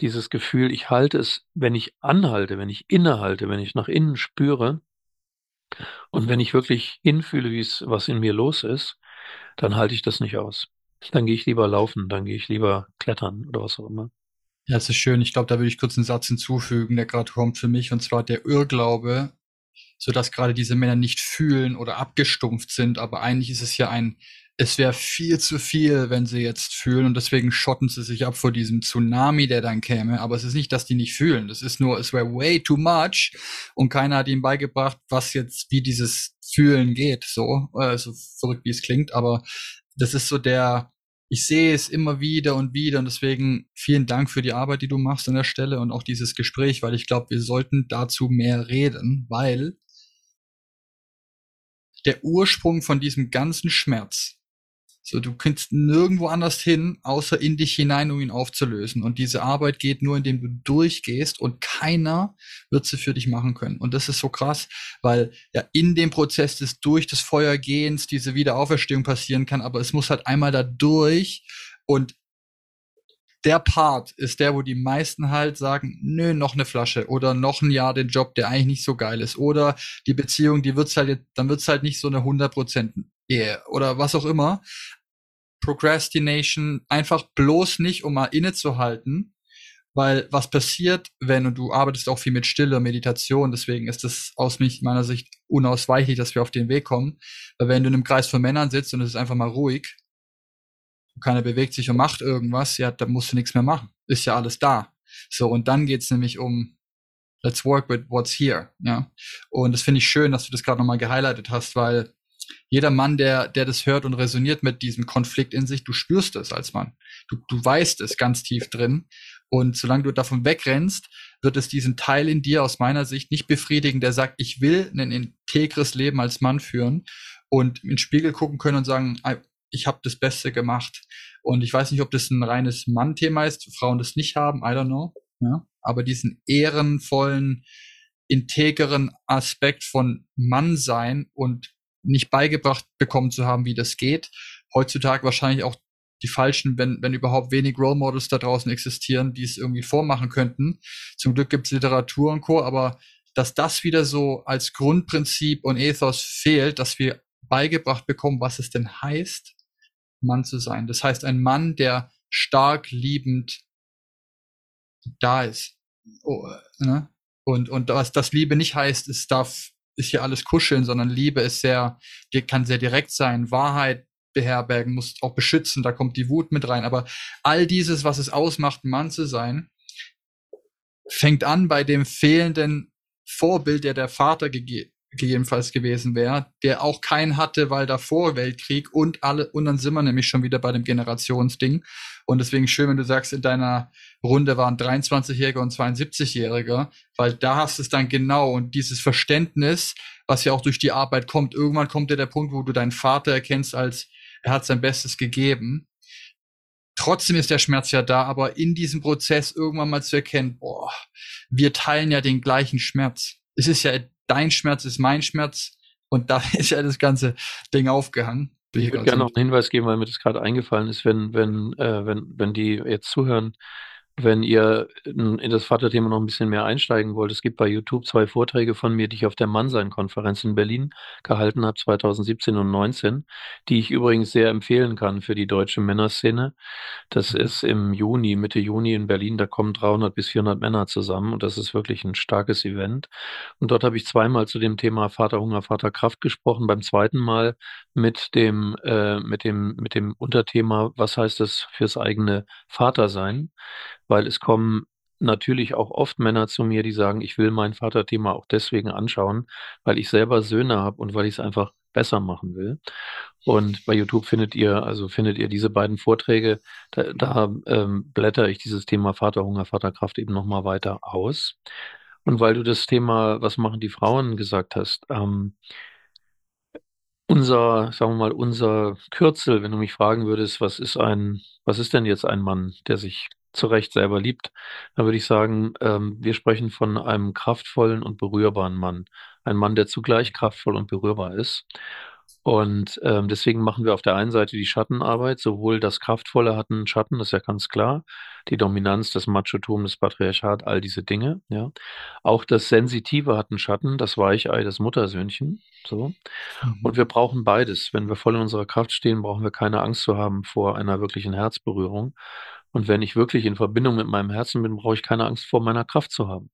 dieses Gefühl, ich halte es, wenn ich anhalte, wenn ich innehalte, wenn ich nach innen spüre und wenn ich wirklich hinfühle, wie es, was in mir los ist, dann halte ich das nicht aus. Dann gehe ich lieber laufen, dann gehe ich lieber klettern oder was auch immer. Ja, es ist schön. Ich glaube, da würde ich kurz einen Satz hinzufügen, der gerade kommt für mich, und zwar der Irrglaube, so dass gerade diese Männer nicht fühlen oder abgestumpft sind, aber eigentlich ist es ja ein es wäre viel zu viel, wenn sie jetzt fühlen und deswegen schotten sie sich ab vor diesem Tsunami, der dann käme. Aber es ist nicht, dass die nicht fühlen. Das ist nur, es wäre way too much und keiner hat ihnen beigebracht, was jetzt, wie dieses Fühlen geht, so, äh, so verrückt wie es klingt. Aber das ist so der, ich sehe es immer wieder und wieder und deswegen vielen Dank für die Arbeit, die du machst an der Stelle und auch dieses Gespräch, weil ich glaube, wir sollten dazu mehr reden, weil der Ursprung von diesem ganzen Schmerz, so, du kannst nirgendwo anders hin, außer in dich hinein, um ihn aufzulösen. Und diese Arbeit geht nur, indem du durchgehst und keiner wird sie für dich machen können. Und das ist so krass, weil ja in dem Prozess des durch das Feuer gehens diese Wiederauferstehung passieren kann, aber es muss halt einmal da durch und der Part ist der, wo die meisten halt sagen, nö, noch eine Flasche oder noch ein Jahr den Job, der eigentlich nicht so geil ist oder die Beziehung, die wird's halt, dann wird's halt nicht so eine 100% Ehe oder was auch immer. Procrastination einfach bloß nicht, um mal innezuhalten, weil was passiert, wenn und du arbeitest auch viel mit Stille, Meditation, deswegen ist es aus meiner Sicht unausweichlich, dass wir auf den Weg kommen, weil wenn du in einem Kreis von Männern sitzt und es ist einfach mal ruhig, keiner bewegt sich und macht irgendwas, ja, dann musst du nichts mehr machen. Ist ja alles da. So, und dann geht's nämlich um Let's work with what's here. Ja. Und das finde ich schön, dass du das gerade nochmal gehighlightet hast, weil jeder Mann, der, der das hört und resoniert mit diesem Konflikt in sich, du spürst es als Mann. Du, du weißt es ganz tief drin. Und solange du davon wegrennst, wird es diesen Teil in dir aus meiner Sicht nicht befriedigen, der sagt, ich will ein integres Leben als Mann führen und in den Spiegel gucken können und sagen, ich habe das Beste gemacht. Und ich weiß nicht, ob das ein reines Mann-Thema ist, Frauen das nicht haben, I don't know. Ja? Aber diesen ehrenvollen, integeren Aspekt von Mannsein und nicht beigebracht bekommen zu haben, wie das geht. Heutzutage wahrscheinlich auch die falschen, wenn, wenn überhaupt wenig Role Models da draußen existieren, die es irgendwie vormachen könnten. Zum Glück gibt es Literatur und Co., aber dass das wieder so als Grundprinzip und Ethos fehlt, dass wir beigebracht bekommen, was es denn heißt, Mann zu sein. Das heißt, ein Mann, der stark liebend da ist. Oh, ne? Und, und was das Liebe nicht heißt, es darf, ist hier alles kuscheln, sondern Liebe ist sehr, kann sehr direkt sein, Wahrheit beherbergen, muss auch beschützen, da kommt die Wut mit rein. Aber all dieses, was es ausmacht, Mann zu sein, fängt an bei dem fehlenden Vorbild, der der Vater gegeben gegebenenfalls gewesen wäre, der auch keinen hatte, weil davor Weltkrieg und alle, und dann sind wir nämlich schon wieder bei dem Generationsding. Und deswegen schön, wenn du sagst, in deiner Runde waren 23-Jährige und 72-Jährige, weil da hast du es dann genau und dieses Verständnis, was ja auch durch die Arbeit kommt, irgendwann kommt ja der Punkt, wo du deinen Vater erkennst als, er hat sein Bestes gegeben. Trotzdem ist der Schmerz ja da, aber in diesem Prozess irgendwann mal zu erkennen, boah, wir teilen ja den gleichen Schmerz. Es ist ja dein Schmerz ist mein Schmerz und da ist ja das ganze Ding aufgehangen. Ich würde gerne noch einen Hinweis geben, weil mir das gerade eingefallen ist, wenn, wenn, äh, wenn, wenn die jetzt zuhören, wenn ihr in, in das Vaterthema noch ein bisschen mehr einsteigen wollt, es gibt bei YouTube zwei Vorträge von mir, die ich auf der Mannsein-Konferenz in Berlin gehalten habe, 2017 und 2019, die ich übrigens sehr empfehlen kann für die deutsche Männerszene. Das mhm. ist im Juni, Mitte Juni in Berlin, da kommen 300 bis 400 Männer zusammen und das ist wirklich ein starkes Event. Und dort habe ich zweimal zu dem Thema Vaterhunger, Vaterkraft gesprochen. Beim zweiten Mal mit dem, äh, mit dem, mit dem Unterthema, was heißt das fürs eigene Vatersein? Weil es kommen natürlich auch oft Männer zu mir, die sagen, ich will mein Vaterthema auch deswegen anschauen, weil ich selber Söhne habe und weil ich es einfach besser machen will. Und bei YouTube findet ihr, also findet ihr diese beiden Vorträge, da, da ähm, blätter ich dieses Thema Vaterhunger, Vaterkraft eben nochmal weiter aus. Und weil du das Thema, was machen die Frauen gesagt hast, ähm, unser, sagen wir mal, unser Kürzel, wenn du mich fragen würdest, was ist ein, was ist denn jetzt ein Mann, der sich zu Recht selber liebt, dann würde ich sagen, ähm, wir sprechen von einem kraftvollen und berührbaren Mann. Ein Mann, der zugleich kraftvoll und berührbar ist. Und ähm, deswegen machen wir auf der einen Seite die Schattenarbeit, sowohl das Kraftvolle hat einen Schatten, das ist ja ganz klar, die Dominanz, das Machotum, das Patriarchat, all diese Dinge, ja. Auch das Sensitive hat einen Schatten, das Weichei, das Muttersöhnchen, so. Mhm. Und wir brauchen beides. Wenn wir voll in unserer Kraft stehen, brauchen wir keine Angst zu haben vor einer wirklichen Herzberührung. Und wenn ich wirklich in Verbindung mit meinem Herzen bin, brauche ich keine Angst vor meiner Kraft zu haben.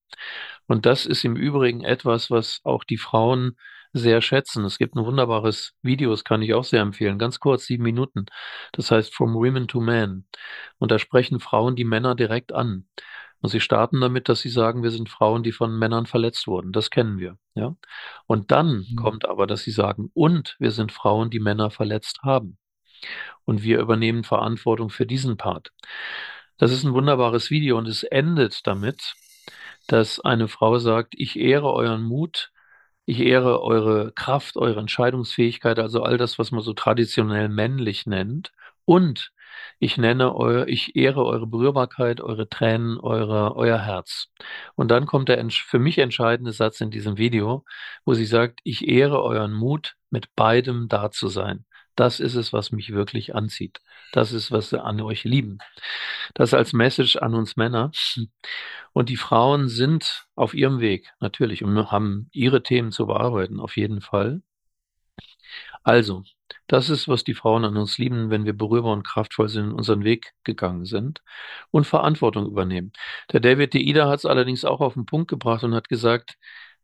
Und das ist im Übrigen etwas, was auch die Frauen sehr schätzen. Es gibt ein wunderbares Video, das kann ich auch sehr empfehlen, ganz kurz, sieben Minuten. Das heißt From Women to Men. Und da sprechen Frauen die Männer direkt an. Und sie starten damit, dass sie sagen, wir sind Frauen, die von Männern verletzt wurden. Das kennen wir. Ja? Und dann mhm. kommt aber, dass sie sagen, und wir sind Frauen, die Männer verletzt haben. Und wir übernehmen Verantwortung für diesen Part. Das ist ein wunderbares Video und es endet damit, dass eine Frau sagt, ich ehre euren Mut, ich ehre eure Kraft, eure Entscheidungsfähigkeit, also all das, was man so traditionell männlich nennt. Und ich nenne euer, ich ehre eure Berührbarkeit, eure Tränen, eure, euer Herz. Und dann kommt der für mich entscheidende Satz in diesem Video, wo sie sagt, ich ehre euren Mut, mit beidem da zu sein. Das ist es, was mich wirklich anzieht. Das ist, was sie an euch lieben. Das als Message an uns Männer. Und die Frauen sind auf ihrem Weg, natürlich, und haben ihre Themen zu bearbeiten, auf jeden Fall. Also, das ist, was die Frauen an uns lieben, wenn wir berührbar und kraftvoll sind, unseren Weg gegangen sind und Verantwortung übernehmen. Der David Deida hat es allerdings auch auf den Punkt gebracht und hat gesagt,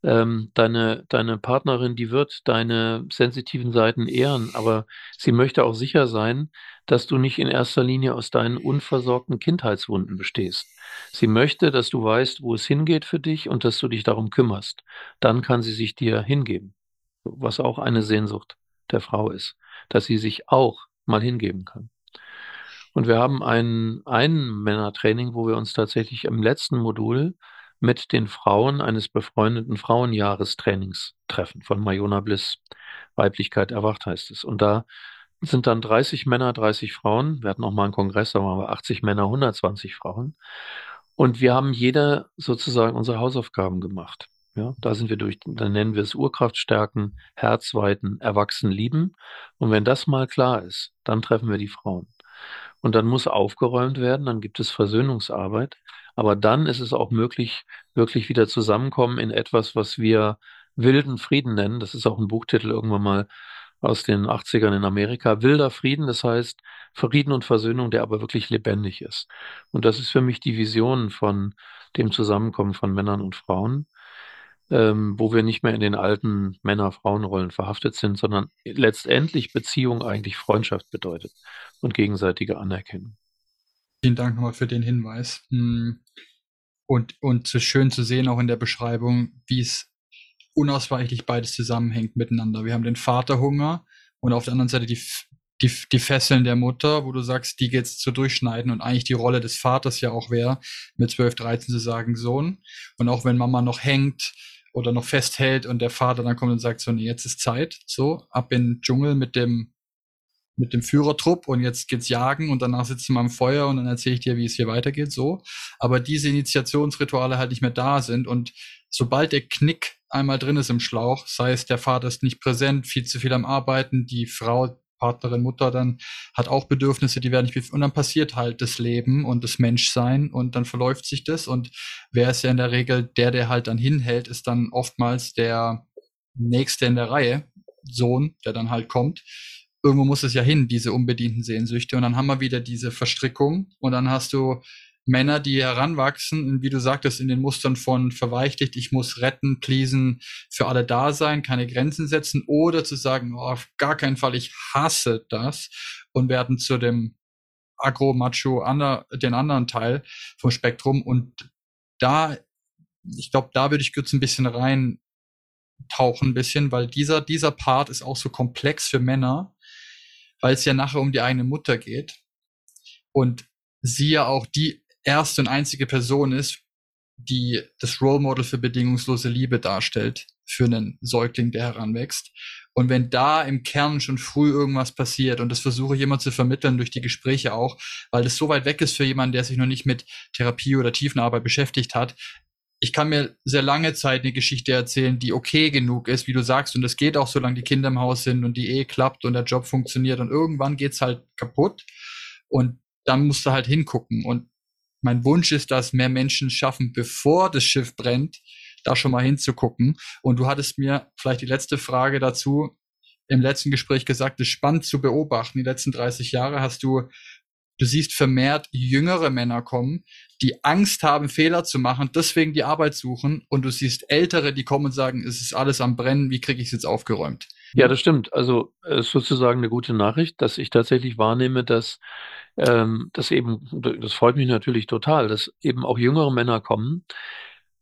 ähm, deine, deine Partnerin, die wird deine sensitiven Seiten ehren, aber sie möchte auch sicher sein, dass du nicht in erster Linie aus deinen unversorgten Kindheitswunden bestehst. Sie möchte, dass du weißt, wo es hingeht für dich und dass du dich darum kümmerst. Dann kann sie sich dir hingeben, was auch eine Sehnsucht der Frau ist, dass sie sich auch mal hingeben kann. Und wir haben ein, ein Männertraining, wo wir uns tatsächlich im letzten Modul mit den Frauen eines befreundeten Frauenjahrestrainings treffen von Mayona Bliss. Weiblichkeit erwacht heißt es. Und da sind dann 30 Männer, 30 Frauen. Wir hatten auch mal einen Kongress, da waren wir 80 Männer, 120 Frauen. Und wir haben jeder sozusagen unsere Hausaufgaben gemacht. Ja, da sind wir durch, dann nennen wir es Urkraft stärken, Herzweiten, Erwachsen lieben. Und wenn das mal klar ist, dann treffen wir die Frauen. Und dann muss aufgeräumt werden, dann gibt es Versöhnungsarbeit. Aber dann ist es auch möglich, wirklich wieder zusammenkommen in etwas, was wir wilden Frieden nennen. Das ist auch ein Buchtitel irgendwann mal aus den 80ern in Amerika. Wilder Frieden, das heißt Frieden und Versöhnung, der aber wirklich lebendig ist. Und das ist für mich die Vision von dem Zusammenkommen von Männern und Frauen, ähm, wo wir nicht mehr in den alten Männer-Frauen-Rollen verhaftet sind, sondern letztendlich Beziehung eigentlich Freundschaft bedeutet und gegenseitige Anerkennung. Vielen Dank nochmal für den Hinweis. Hm. Und, und so schön zu sehen auch in der Beschreibung, wie es unausweichlich beides zusammenhängt miteinander. Wir haben den Vaterhunger und auf der anderen Seite die, die, die Fesseln der Mutter, wo du sagst, die geht's zu durchschneiden und eigentlich die Rolle des Vaters ja auch wäre, mit 12, 13 zu sagen, Sohn. Und auch wenn Mama noch hängt oder noch festhält und der Vater dann kommt und sagt, so, nee, jetzt ist Zeit, so, ab in den Dschungel mit dem mit dem Führertrupp und jetzt geht's jagen und danach sitzen wir am Feuer und dann erzähle ich dir, wie es hier weitergeht, so. Aber diese Initiationsrituale halt nicht mehr da sind und sobald der Knick einmal drin ist im Schlauch, sei es der Vater ist nicht präsent, viel zu viel am Arbeiten, die Frau, Partnerin, Mutter dann hat auch Bedürfnisse, die werden nicht, und dann passiert halt das Leben und das Menschsein und dann verläuft sich das und wer ist ja in der Regel, der, der halt dann hinhält, ist dann oftmals der Nächste in der Reihe, Sohn, der dann halt kommt irgendwo muss es ja hin, diese unbedienten Sehnsüchte. Und dann haben wir wieder diese Verstrickung. Und dann hast du Männer, die heranwachsen, wie du sagtest, in den Mustern von verweichlicht, ich muss retten, pleasen, für alle da sein, keine Grenzen setzen oder zu sagen, oh, auf gar keinen Fall, ich hasse das und werden zu dem Agro-Macho, den anderen Teil vom Spektrum und da, ich glaube, da würde ich kurz ein bisschen rein tauchen ein bisschen, weil dieser, dieser Part ist auch so komplex für Männer, weil es ja nachher um die eigene Mutter geht. Und sie ja auch die erste und einzige Person ist, die das Role Model für bedingungslose Liebe darstellt für einen Säugling, der heranwächst. Und wenn da im Kern schon früh irgendwas passiert, und das versuche ich immer zu vermitteln durch die Gespräche auch, weil das so weit weg ist für jemanden, der sich noch nicht mit Therapie oder Tiefenarbeit beschäftigt hat, ich kann mir sehr lange Zeit eine Geschichte erzählen, die okay genug ist, wie du sagst, und das geht auch, solange die Kinder im Haus sind und die Ehe klappt und der Job funktioniert und irgendwann geht's halt kaputt und dann musst du halt hingucken und mein Wunsch ist, dass mehr Menschen schaffen, bevor das Schiff brennt, da schon mal hinzugucken. Und du hattest mir vielleicht die letzte Frage dazu im letzten Gespräch gesagt, es ist spannend zu beobachten. Die letzten 30 Jahre hast du Du siehst vermehrt jüngere Männer kommen, die Angst haben, Fehler zu machen, deswegen die Arbeit suchen. Und du siehst ältere, die kommen und sagen, es ist alles am Brennen, wie kriege ich es jetzt aufgeräumt? Ja, das stimmt. Also es ist sozusagen eine gute Nachricht, dass ich tatsächlich wahrnehme, dass ähm, das eben, das freut mich natürlich total, dass eben auch jüngere Männer kommen.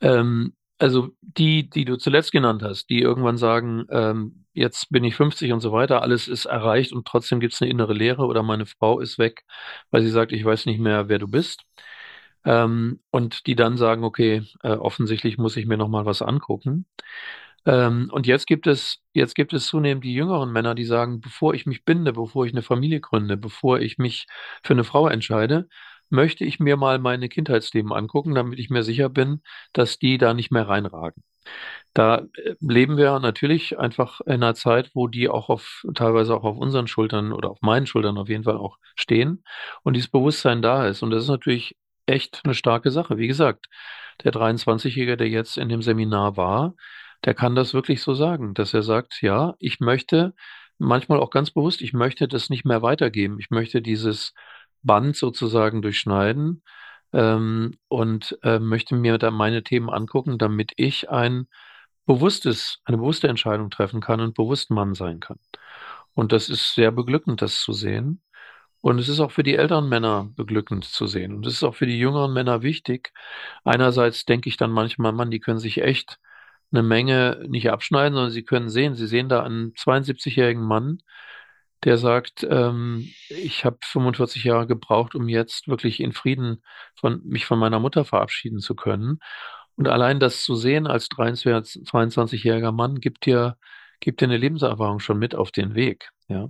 Ähm, also die, die du zuletzt genannt hast, die irgendwann sagen, ähm, jetzt bin ich 50 und so weiter, alles ist erreicht und trotzdem gibt es eine innere Leere oder meine Frau ist weg, weil sie sagt, ich weiß nicht mehr, wer du bist. Ähm, und die dann sagen, okay, äh, offensichtlich muss ich mir noch mal was angucken. Ähm, und jetzt gibt es, jetzt gibt es zunehmend die jüngeren Männer, die sagen, bevor ich mich binde, bevor ich eine Familie gründe, bevor ich mich für eine Frau entscheide, möchte ich mir mal meine Kindheitsleben angucken, damit ich mir sicher bin, dass die da nicht mehr reinragen. Da äh, leben wir natürlich einfach in einer Zeit, wo die auch auf, teilweise auch auf unseren Schultern oder auf meinen Schultern auf jeden Fall auch stehen und dieses Bewusstsein da ist. Und das ist natürlich echt eine starke Sache. Wie gesagt, der 23-Jährige, der jetzt in dem Seminar war, der kann das wirklich so sagen, dass er sagt, ja, ich möchte manchmal auch ganz bewusst, ich möchte das nicht mehr weitergeben. Ich möchte dieses Band sozusagen durchschneiden ähm, und äh, möchte mir da meine Themen angucken, damit ich ein bewusstes, eine bewusste Entscheidung treffen kann und bewusst Mann sein kann. Und das ist sehr beglückend, das zu sehen. Und es ist auch für die älteren Männer beglückend zu sehen. Und es ist auch für die jüngeren Männer wichtig. Einerseits denke ich dann manchmal, Mann, die können sich echt eine Menge nicht abschneiden, sondern sie können sehen, sie sehen da einen 72-jährigen Mann, der sagt, ähm, ich habe 45 Jahre gebraucht, um jetzt wirklich in Frieden von mich von meiner Mutter verabschieden zu können. Und allein das zu sehen als 22-jähriger Mann gibt dir, gibt dir eine Lebenserfahrung schon mit auf den Weg. Ja,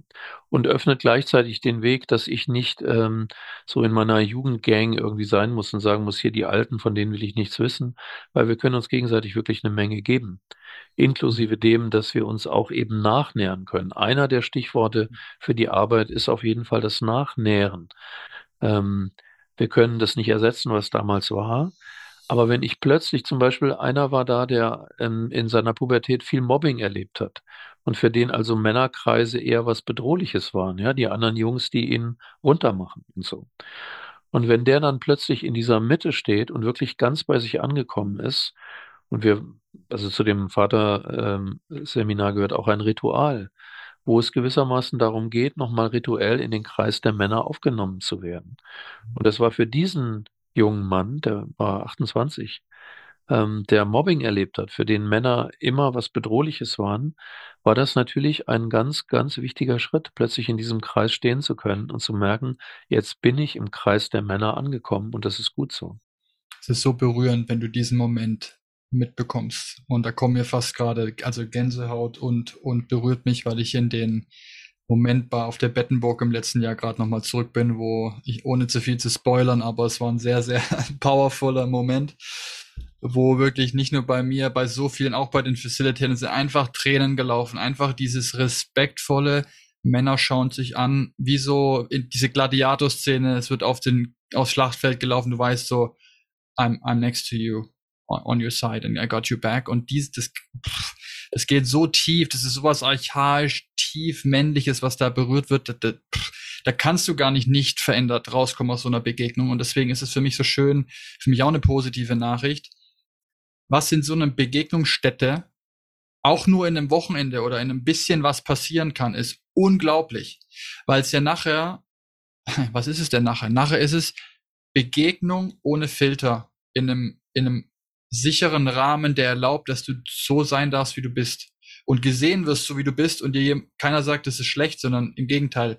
und öffnet gleichzeitig den Weg, dass ich nicht ähm, so in meiner Jugendgang irgendwie sein muss und sagen muss, hier die Alten, von denen will ich nichts wissen, weil wir können uns gegenseitig wirklich eine Menge geben inklusive dem, dass wir uns auch eben nachnähern können. Einer der Stichworte für die Arbeit ist auf jeden Fall das Nachnähren. Ähm, wir können das nicht ersetzen, was damals war. Aber wenn ich plötzlich zum Beispiel einer war da, der ähm, in seiner Pubertät viel Mobbing erlebt hat und für den also Männerkreise eher was Bedrohliches waren, ja, die anderen Jungs, die ihn runtermachen und so. Und wenn der dann plötzlich in dieser Mitte steht und wirklich ganz bei sich angekommen ist und wir, also zu dem Vater-Seminar ähm, gehört auch ein Ritual, wo es gewissermaßen darum geht, nochmal rituell in den Kreis der Männer aufgenommen zu werden. Und das war für diesen jungen Mann, der war 28, ähm, der Mobbing erlebt hat, für den Männer immer was Bedrohliches waren, war das natürlich ein ganz, ganz wichtiger Schritt, plötzlich in diesem Kreis stehen zu können und zu merken, jetzt bin ich im Kreis der Männer angekommen und das ist gut so. Es ist so berührend, wenn du diesen Moment mitbekommst. Und da kommen mir fast gerade, also Gänsehaut und, und berührt mich, weil ich in den Moment war auf der Bettenburg im letzten Jahr gerade nochmal zurück bin, wo ich, ohne zu viel zu spoilern, aber es war ein sehr, sehr powervoller Moment, wo wirklich nicht nur bei mir, bei so vielen, auch bei den Facilitäten sind einfach Tränen gelaufen, einfach dieses respektvolle, Männer schauen sich an, wie so in diese Gladiator-Szene, es wird auf den, aufs Schlachtfeld gelaufen, du weißt so, I'm, I'm next to you on your side and I got you back. Und dies, das, das geht so tief, das ist sowas archaisch, tief männliches, was da berührt wird. Da, da, da kannst du gar nicht nicht verändert rauskommen aus so einer Begegnung. Und deswegen ist es für mich so schön, für mich auch eine positive Nachricht. Was in so einer Begegnungsstätte auch nur in einem Wochenende oder in einem bisschen was passieren kann, ist unglaublich. Weil es ja nachher, was ist es denn nachher? Nachher ist es Begegnung ohne Filter in einem in einem sicheren Rahmen, der erlaubt, dass du so sein darfst, wie du bist. Und gesehen wirst, so wie du bist, und dir keiner sagt, das ist schlecht, sondern im Gegenteil,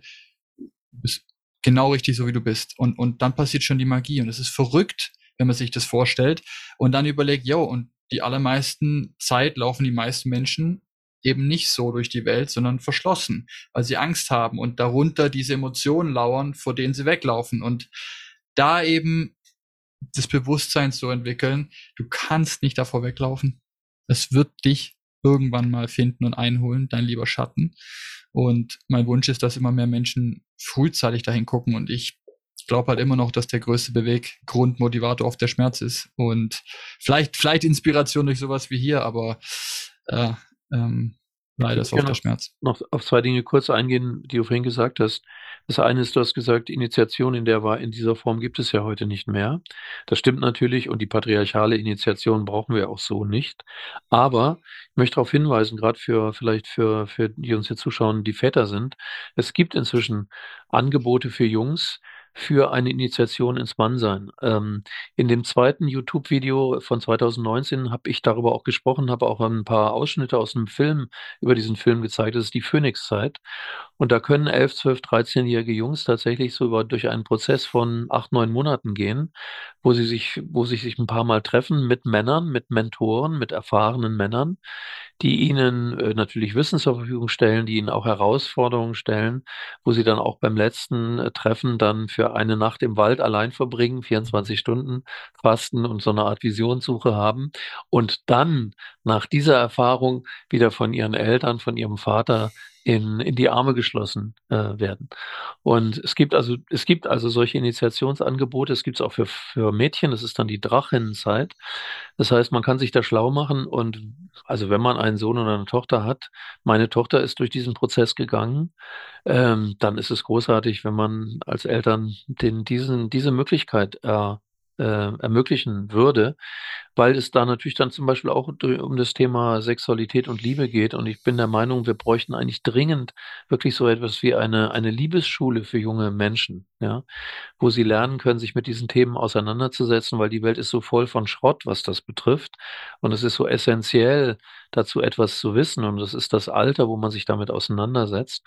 du bist genau richtig, so wie du bist. Und, und dann passiert schon die Magie. Und es ist verrückt, wenn man sich das vorstellt. Und dann überlegt, yo, und die allermeisten Zeit laufen die meisten Menschen eben nicht so durch die Welt, sondern verschlossen, weil sie Angst haben und darunter diese Emotionen lauern, vor denen sie weglaufen. Und da eben das Bewusstsein zu entwickeln, du kannst nicht davor weglaufen. Es wird dich irgendwann mal finden und einholen, dein lieber Schatten. Und mein Wunsch ist, dass immer mehr Menschen frühzeitig dahin gucken und ich glaube halt immer noch, dass der größte Beweggrund, Motivator oft der Schmerz ist. Und vielleicht, vielleicht Inspiration durch sowas wie hier, aber äh, ähm, leider ist oft der Schmerz. Noch auf zwei Dinge kurz eingehen, die du vorhin gesagt hast. Das eine ist, du hast gesagt, Initiation in der war in dieser Form gibt es ja heute nicht mehr. Das stimmt natürlich und die patriarchale Initiation brauchen wir auch so nicht. Aber ich möchte darauf hinweisen, gerade für vielleicht für, für die uns hier zuschauen, die Väter sind, es gibt inzwischen Angebote für Jungs, für eine Initiation ins Mannsein. Ähm, in dem zweiten YouTube-Video von 2019 habe ich darüber auch gesprochen, habe auch ein paar Ausschnitte aus einem Film über diesen Film gezeigt. Das ist die Phoenix-Zeit. Und da können 11, 12, 13-jährige Jungs tatsächlich so über, durch einen Prozess von acht, neun Monaten gehen, wo sie sich, wo sie sich ein paar Mal treffen mit Männern, mit Mentoren, mit erfahrenen Männern, die ihnen äh, natürlich Wissen zur Verfügung stellen, die ihnen auch Herausforderungen stellen, wo sie dann auch beim letzten äh, Treffen dann für eine Nacht im Wald allein verbringen, 24 Stunden fasten und so eine Art Visionssuche haben und dann nach dieser Erfahrung wieder von ihren Eltern, von ihrem Vater in, in die Arme geschlossen äh, werden. Und es gibt also, es gibt also solche Initiationsangebote, es gibt es auch für, für Mädchen, das ist dann die Drachennenzeit. Das heißt, man kann sich da schlau machen und also wenn man einen Sohn oder eine Tochter hat, meine Tochter ist durch diesen Prozess gegangen, ähm, dann ist es großartig, wenn man als Eltern den, diesen, diese Möglichkeit äh, äh, ermöglichen würde, weil es da natürlich dann zum Beispiel auch um das Thema Sexualität und Liebe geht. Und ich bin der Meinung, wir bräuchten eigentlich dringend wirklich so etwas wie eine, eine Liebesschule für junge Menschen, ja, wo sie lernen können, sich mit diesen Themen auseinanderzusetzen, weil die Welt ist so voll von Schrott, was das betrifft. Und es ist so essentiell, dazu etwas zu wissen. Und das ist das Alter, wo man sich damit auseinandersetzt.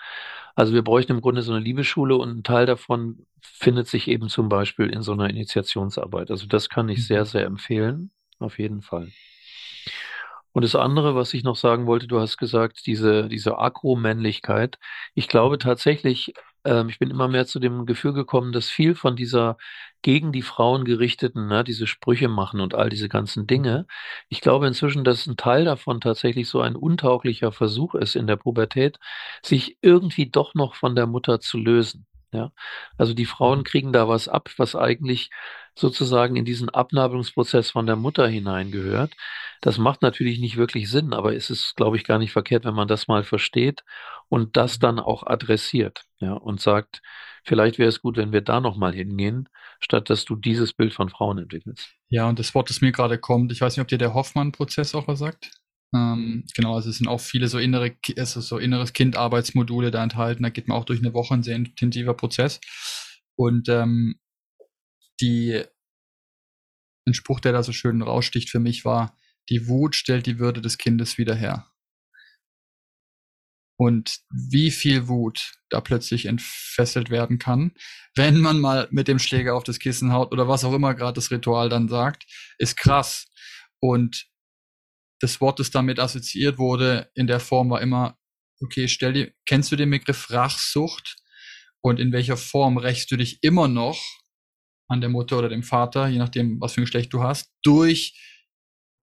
Also wir bräuchten im Grunde so eine Liebesschule und ein Teil davon findet sich eben zum Beispiel in so einer Initiationsarbeit. Also das kann ich sehr, mhm. sehr empfehlen. Auf jeden Fall. Und das andere, was ich noch sagen wollte, du hast gesagt, diese, diese Akromännlichkeit. Ich glaube tatsächlich, ähm, ich bin immer mehr zu dem Gefühl gekommen, dass viel von dieser gegen die Frauen gerichteten, ne, diese Sprüche machen und all diese ganzen Dinge. Ich glaube inzwischen, dass ein Teil davon tatsächlich so ein untauglicher Versuch ist in der Pubertät, sich irgendwie doch noch von der Mutter zu lösen. Ja, also die Frauen mhm. kriegen da was ab, was eigentlich sozusagen in diesen Abnabelungsprozess von der Mutter hineingehört. Das macht natürlich nicht wirklich Sinn, aber es ist, glaube ich, gar nicht verkehrt, wenn man das mal versteht und das mhm. dann auch adressiert, ja, und sagt, vielleicht wäre es gut, wenn wir da nochmal hingehen, statt dass du dieses Bild von Frauen entwickelst. Ja, und das Wort, das mir gerade kommt, ich weiß nicht, ob dir der Hoffmann-Prozess auch was sagt. Ähm, genau, also es sind auch viele so innere, also so inneres Kind-Arbeitsmodule da enthalten. Da geht man auch durch eine Woche ein sehr intensiver Prozess. Und ähm, die, ein Spruch, der da so schön raussticht für mich war, die Wut stellt die Würde des Kindes wieder her. Und wie viel Wut da plötzlich entfesselt werden kann, wenn man mal mit dem Schläger auf das Kissen haut oder was auch immer gerade das Ritual dann sagt, ist krass. Und das Wort, das damit assoziiert wurde, in der Form war immer, okay, stell dir, kennst du den Begriff Rachsucht? Und in welcher Form rächst du dich immer noch an der Mutter oder dem Vater, je nachdem, was für ein Geschlecht du hast, durch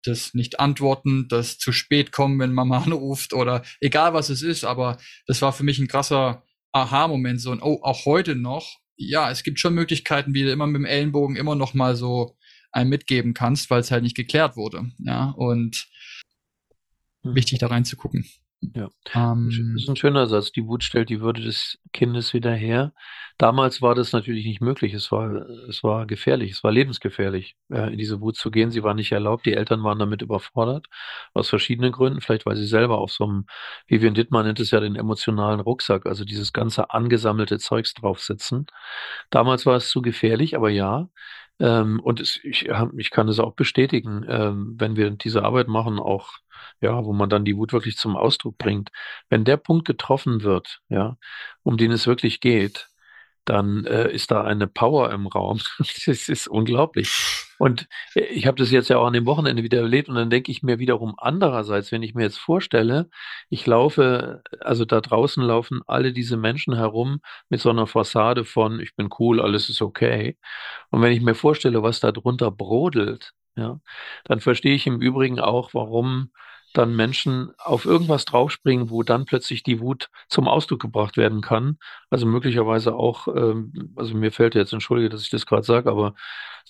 das Nicht-Antworten, das zu spät kommen, wenn Mama anruft oder egal was es ist, aber das war für mich ein krasser Aha-Moment, so ein, oh, auch heute noch, ja, es gibt schon Möglichkeiten, wie immer mit dem Ellenbogen immer noch mal so einem mitgeben kannst, weil es halt nicht geklärt wurde, ja, und hm. wichtig, da reinzugucken. Ja, ähm, das ist ein schöner Satz. Die Wut stellt die Würde des Kindes wieder her. Damals war das natürlich nicht möglich. Es war, es war gefährlich, es war lebensgefährlich, äh, in diese Wut zu gehen. Sie war nicht erlaubt. Die Eltern waren damit überfordert, aus verschiedenen Gründen. Vielleicht, weil sie selber auf so einem, Vivian Dittmann nennt es ja den emotionalen Rucksack, also dieses ganze angesammelte Zeugs drauf sitzen. Damals war es zu gefährlich, aber ja, Ähm, und es, ich, ich kann es auch bestätigen, ähm, wenn wir diese Arbeit machen, auch ja, wo man dann die Wut wirklich zum Ausdruck bringt. Wenn der Punkt getroffen wird, ja, um den es wirklich geht, dann äh, ist da eine Power im Raum. das ist unglaublich. Und äh, ich habe das jetzt ja auch an dem Wochenende wieder erlebt und dann denke ich mir wiederum andererseits, wenn ich mir jetzt vorstelle, ich laufe, also da draußen laufen alle diese Menschen herum mit so einer Fassade von, ich bin cool, alles ist okay. Und wenn ich mir vorstelle, was da drunter brodelt, ja, dann verstehe ich im Übrigen auch, warum dann Menschen auf irgendwas draufspringen, wo dann plötzlich die Wut zum Ausdruck gebracht werden kann. Also möglicherweise auch, ähm, also mir fällt jetzt, entschuldige, dass ich das gerade sage, aber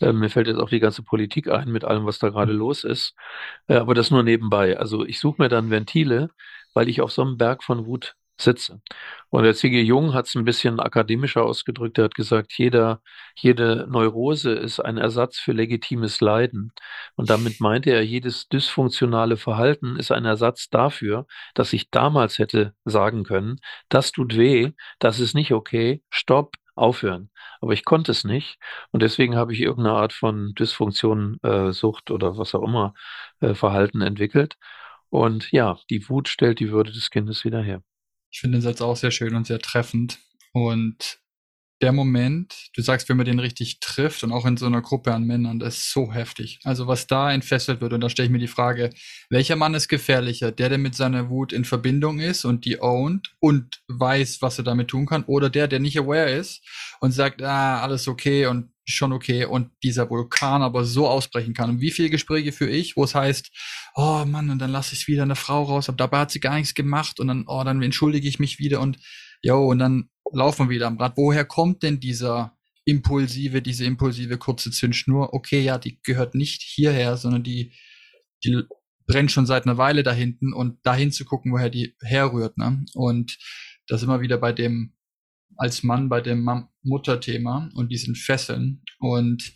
äh, mir fällt jetzt auch die ganze Politik ein mit allem, was da gerade mhm. los ist. Äh, aber das nur nebenbei. Also ich suche mir dann Ventile, weil ich auf so einem Berg von Wut sitze. Und der C.G. Jung hat es ein bisschen akademischer ausgedrückt. Er hat gesagt, jeder, jede Neurose ist ein Ersatz für legitimes Leiden. Und damit meinte er, jedes dysfunktionale Verhalten ist ein Ersatz dafür, dass ich damals hätte sagen können, das tut weh, das ist nicht okay, stopp, aufhören. Aber ich konnte es nicht. Und deswegen habe ich irgendeine Art von Dysfunktion, äh, Sucht oder was auch immer, äh, Verhalten entwickelt. Und ja, die Wut stellt die Würde des Kindes wieder her. Ich finde den Satz auch sehr schön und sehr treffend. Und der Moment, du sagst, wenn man den richtig trifft und auch in so einer Gruppe an Männern, das ist so heftig. Also was da entfesselt wird, und da stelle ich mir die Frage, welcher Mann ist gefährlicher? Der, der mit seiner Wut in Verbindung ist und die ownt und weiß, was er damit tun kann, oder der, der nicht aware ist und sagt, ah, alles okay und schon okay und dieser Vulkan aber so ausbrechen kann. Und wie viele Gespräche für ich, wo es heißt, oh Mann, und dann lasse ich wieder eine Frau raus, aber dabei hat sie gar nichts gemacht und dann, oh, dann entschuldige ich mich wieder und jo, und dann laufen wir wieder am Rad. Woher kommt denn dieser impulsive, diese impulsive kurze Zündschnur? Okay, ja, die gehört nicht hierher, sondern die, die brennt schon seit einer Weile da hinten und dahin zu gucken, woher die herrührt, ne? Und das immer wieder bei dem als Mann bei dem Mutterthema und diesen Fesseln. Und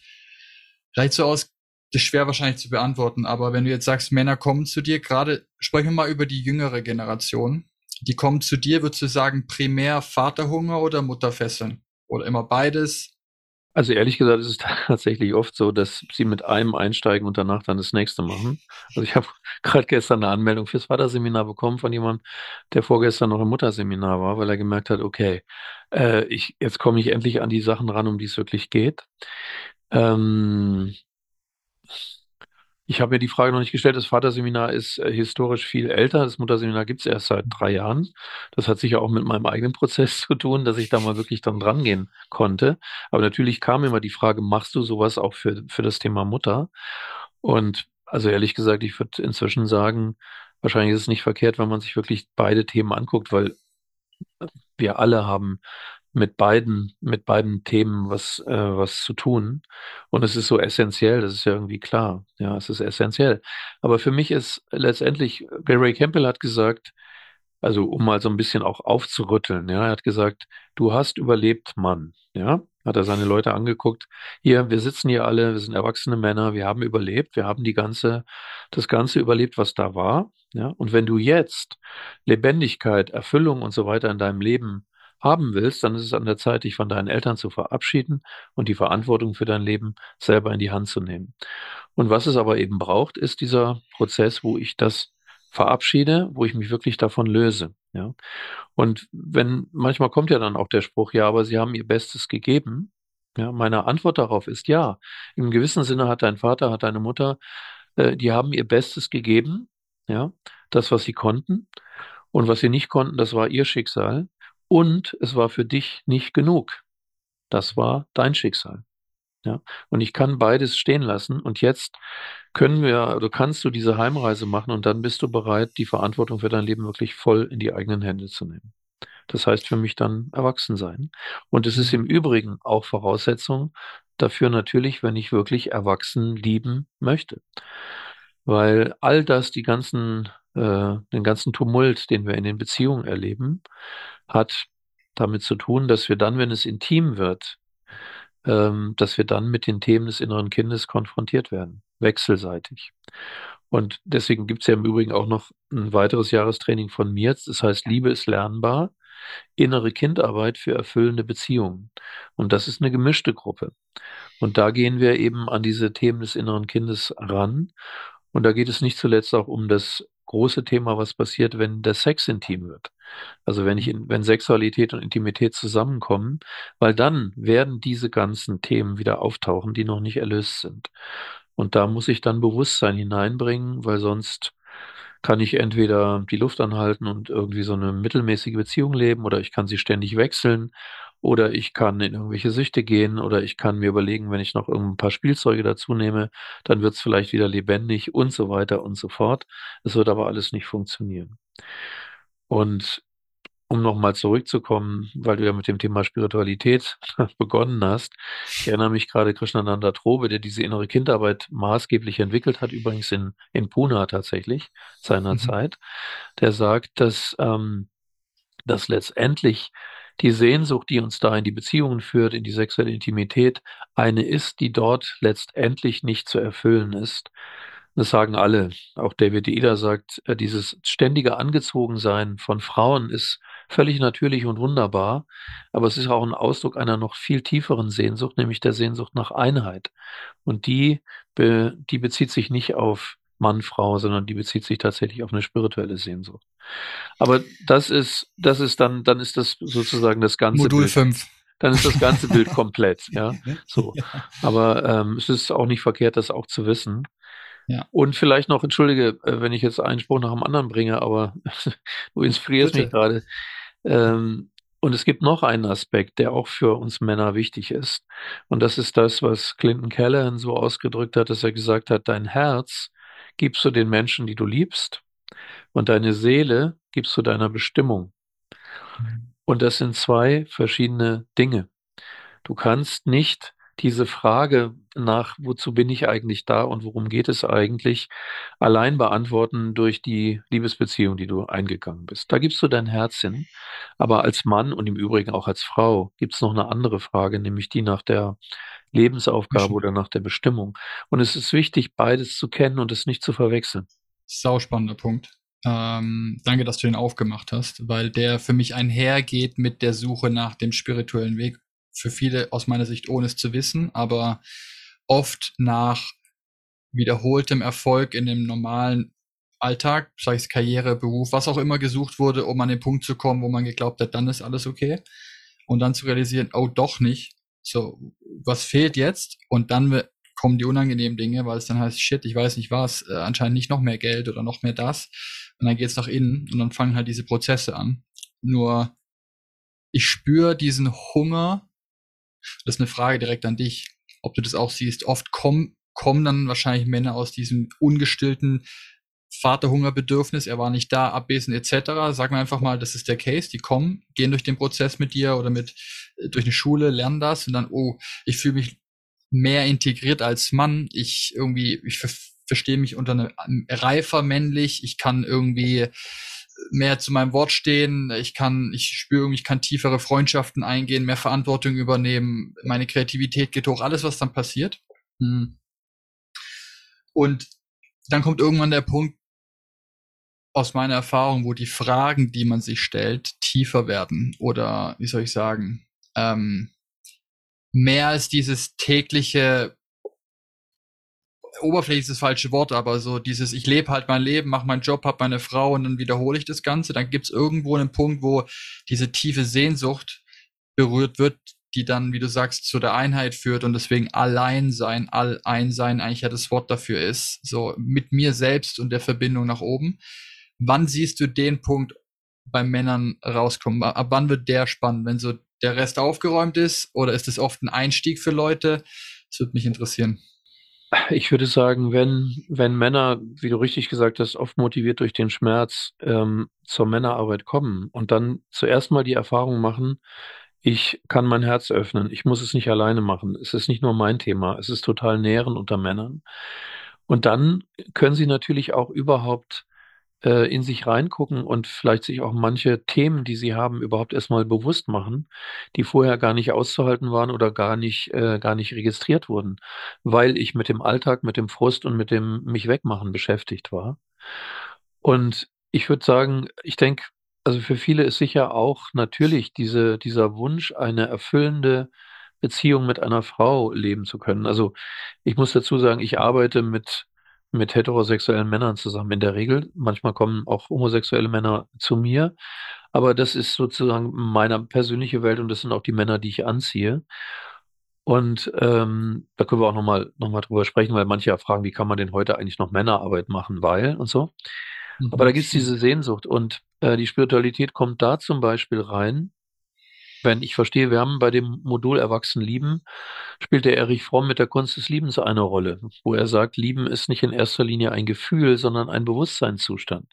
vielleicht so aus, das ist schwer wahrscheinlich zu beantworten, aber wenn du jetzt sagst, Männer kommen zu dir, gerade sprechen wir mal über die jüngere Generation, die kommen zu dir, würdest du sagen, primär Vaterhunger oder Mutterfesseln? Oder immer beides? Also ehrlich gesagt ist es tatsächlich oft so, dass sie mit einem einsteigen und danach dann das nächste machen. Also ich habe gerade gestern eine Anmeldung fürs Vaterseminar bekommen von jemandem, der vorgestern noch im Mutterseminar war, weil er gemerkt hat, okay, äh, ich, jetzt komme ich endlich an die Sachen ran, um die es wirklich geht. Ähm, ich habe mir die Frage noch nicht gestellt. Das Vaterseminar ist äh, historisch viel älter. Das Mutterseminar gibt es erst seit drei Jahren. Das hat sicher auch mit meinem eigenen Prozess zu tun, dass ich da mal wirklich dann drangehen konnte. Aber natürlich kam immer die Frage, machst du sowas auch für, für das Thema Mutter? Und also ehrlich gesagt, ich würde inzwischen sagen, wahrscheinlich ist es nicht verkehrt, wenn man sich wirklich beide Themen anguckt, weil wir alle haben mit beiden, mit beiden Themen was, äh, was zu tun. Und es ist so essentiell, das ist ja irgendwie klar. Ja, es ist essentiell. Aber für mich ist letztendlich, Gary Campbell hat gesagt, also um mal so ein bisschen auch aufzurütteln, ja, er hat gesagt, du hast überlebt, Mann, ja, hat er seine Leute angeguckt, hier, wir sitzen hier alle, wir sind erwachsene Männer, wir haben überlebt, wir haben die ganze, das Ganze überlebt, was da war, ja, und wenn du jetzt Lebendigkeit, Erfüllung und so weiter in deinem Leben haben willst, dann ist es an der Zeit, dich von deinen Eltern zu verabschieden und die Verantwortung für dein Leben selber in die Hand zu nehmen. Und was es aber eben braucht, ist dieser Prozess, wo ich das verabschiede, wo ich mich wirklich davon löse. Ja. Und wenn, manchmal kommt ja dann auch der Spruch, ja, aber sie haben ihr Bestes gegeben. Ja, meine Antwort darauf ist ja. Im gewissen Sinne hat dein Vater, hat deine Mutter, äh, die haben ihr Bestes gegeben. Ja, das, was sie konnten. Und was sie nicht konnten, das war ihr Schicksal. Und es war für dich nicht genug. Das war dein Schicksal. Ja, und ich kann beides stehen lassen. Und jetzt können wir, oder kannst du diese Heimreise machen und dann bist du bereit, die Verantwortung für dein Leben wirklich voll in die eigenen Hände zu nehmen. Das heißt für mich dann erwachsen sein. Und es ist im Übrigen auch Voraussetzung dafür natürlich, wenn ich wirklich erwachsen lieben möchte. Weil all das, die ganzen, äh, den ganzen Tumult, den wir in den Beziehungen erleben, hat damit zu tun, dass wir dann, wenn es intim wird, ähm, dass wir dann mit den Themen des inneren Kindes konfrontiert werden, wechselseitig. Und deswegen gibt es ja im Übrigen auch noch ein weiteres Jahrestraining von mir. Das heißt, Liebe ist lernbar. innere Kindarbeit für erfüllende Beziehungen. Und das ist eine gemischte Gruppe. Und da gehen wir eben an diese Themen des inneren Kindes ran. Und da geht es nicht zuletzt auch um das große Thema, was passiert, wenn der Sex intim wird. Also wenn ich in, wenn Sexualität und Intimität zusammenkommen, weil dann werden diese ganzen Themen wieder auftauchen, die noch nicht erlöst sind. Und da muss ich dann Bewusstsein hineinbringen, weil sonst kann ich entweder die Luft anhalten und irgendwie so eine mittelmäßige Beziehung leben oder ich kann sie ständig wechseln oder ich kann in irgendwelche Süchte gehen oder ich kann mir überlegen, wenn ich noch ein paar Spielzeuge dazu nehme, dann wird es vielleicht wieder lebendig und so weiter und so fort. Es wird aber alles nicht funktionieren. Und um nochmal zurückzukommen, weil du ja mit dem Thema Spiritualität begonnen hast. Ich erinnere mich gerade Krishnananda Trobe, der diese innere Kindarbeit maßgeblich entwickelt hat, übrigens in, in Pune tatsächlich seinerzeit. Mhm. Der sagt, dass, ähm, dass letztendlich die Sehnsucht, die uns da in die Beziehungen führt, in die sexuelle Intimität, eine ist, die dort letztendlich nicht zu erfüllen ist. Das sagen alle. Auch David Eder sagt, äh, dieses ständige Angezogensein von Frauen ist völlig natürlich und wunderbar, aber es ist auch ein Ausdruck einer noch viel tieferen Sehnsucht, nämlich der Sehnsucht nach Einheit. Und die, die bezieht sich nicht auf Mann, Frau, sondern die bezieht sich tatsächlich auf eine spirituelle Sehnsucht. Aber das ist, das ist dann, dann ist das sozusagen das ganze Modul 5 dann ist das ganze Bild komplett, ja. So. Aber ähm, es ist auch nicht verkehrt, das auch zu wissen. Ja. Und vielleicht noch, entschuldige, äh, wenn ich jetzt einen Spruch nach dem anderen bringe, aber du inspirierst Bitte. mich gerade. Ähm, und es gibt noch einen Aspekt, der auch für uns Männer wichtig ist. Und das ist das, was Clinton Callahan so ausgedrückt hat, dass er gesagt hat, dein Herz gibst du den Menschen, die du liebst, und deine Seele gibst du deiner Bestimmung. Mhm. Und das sind zwei verschiedene Dinge. Du kannst nicht diese Frage nach, wozu bin ich eigentlich da und worum geht es eigentlich, allein beantworten durch die Liebesbeziehung, die du eingegangen bist. Da gibst du dein Herz hin. Aber als Mann und im Übrigen auch als Frau gibt es noch eine andere Frage, nämlich die nach der Lebensaufgabe oder nach der Bestimmung. Und es ist wichtig, beides zu kennen und es nicht zu verwechseln. Sau spannender Punkt. Ähm, danke, dass du den aufgemacht hast, weil der für mich einhergeht mit der Suche nach dem spirituellen Weg für viele aus meiner Sicht ohne es zu wissen, aber oft nach wiederholtem Erfolg in dem normalen Alltag, sei es Karriere, Beruf, was auch immer gesucht wurde, um an den Punkt zu kommen, wo man geglaubt hat, dann ist alles okay. Und dann zu realisieren, oh, doch nicht. So, was fehlt jetzt? Und dann kommen die unangenehmen Dinge, weil es dann heißt, shit, ich weiß nicht was, äh, anscheinend nicht noch mehr Geld oder noch mehr das. Und dann geht's nach innen und dann fangen halt diese Prozesse an. Nur ich spüre diesen Hunger das ist eine Frage direkt an dich, ob du das auch siehst. Oft kommen, kommen dann wahrscheinlich Männer aus diesem ungestillten Vaterhungerbedürfnis, er war nicht da, abwesend etc. Sag mir einfach mal, das ist der Case. Die kommen, gehen durch den Prozess mit dir oder mit äh, durch eine Schule, lernen das und dann, oh, ich fühle mich mehr integriert als Mann. Ich irgendwie, ich ver verstehe mich unter eine reifer männlich. Ich kann irgendwie mehr zu meinem Wort stehen. Ich kann, ich spüre, ich kann tiefere Freundschaften eingehen, mehr Verantwortung übernehmen. Meine Kreativität geht hoch. Alles, was dann passiert. Hm. Und dann kommt irgendwann der Punkt, aus meiner Erfahrung, wo die Fragen, die man sich stellt, tiefer werden oder wie soll ich sagen, ähm, mehr als dieses tägliche oberflächlich ist das falsche Wort, aber so dieses, ich lebe halt mein Leben, mache meinen Job, habe meine Frau und dann wiederhole ich das Ganze, dann gibt es irgendwo einen Punkt, wo diese tiefe Sehnsucht berührt wird, die dann, wie du sagst, zu der Einheit führt und deswegen allein sein, all ein sein eigentlich ja das Wort dafür ist, so mit mir selbst und der Verbindung nach oben. Wann siehst du den Punkt bei Männern rauskommen? Ab wann wird der spannend? Wenn so der Rest aufgeräumt ist oder ist es oft ein Einstieg für Leute? Das würde mich interessieren. Ich würde sagen, wenn, wenn Männer, wie du richtig gesagt hast, oft motiviert durch den Schmerz ähm, zur Männerarbeit kommen und dann zuerst mal die Erfahrung machen, ich kann mein Herz öffnen, ich muss es nicht alleine machen, es ist nicht nur mein Thema, es ist total nähren unter Männern. Und dann können sie natürlich auch überhaupt äh, in sich reingucken und vielleicht sich auch manche Themen, die sie haben, überhaupt erstmal bewusst machen, die vorher gar nicht auszuhalten waren oder gar nicht, äh, gar nicht registriert wurden, weil ich mit dem Alltag, mit dem Frust und mit dem mich wegmachen beschäftigt war. Und ich würde sagen, ich denke, also für viele ist sicher auch natürlich diese, dieser Wunsch, eine erfüllende Beziehung mit einer Frau leben zu können. Also ich muss dazu sagen, ich arbeite mit, mit heterosexuellen Männern zusammen in der Regel. Manchmal kommen auch homosexuelle Männer zu mir. Aber das ist sozusagen meine persönliche Welt und das sind auch die Männer, die ich anziehe. Und ähm, da können wir auch nochmal noch mal drüber sprechen, weil manche ja fragen, wie kann man denn heute eigentlich noch Männerarbeit machen, weil und so. Aber da gibt es mhm. diese Sehnsucht und äh, die Spiritualität kommt da zum Beispiel rein, wenn ich verstehe, wir haben bei dem Modul Erwachsen lieben, spielt der Erich Fromm mit der Kunst des Liebens eine Rolle, wo er sagt, Lieben ist nicht in erster Linie ein Gefühl, sondern ein Bewusstseinszustand.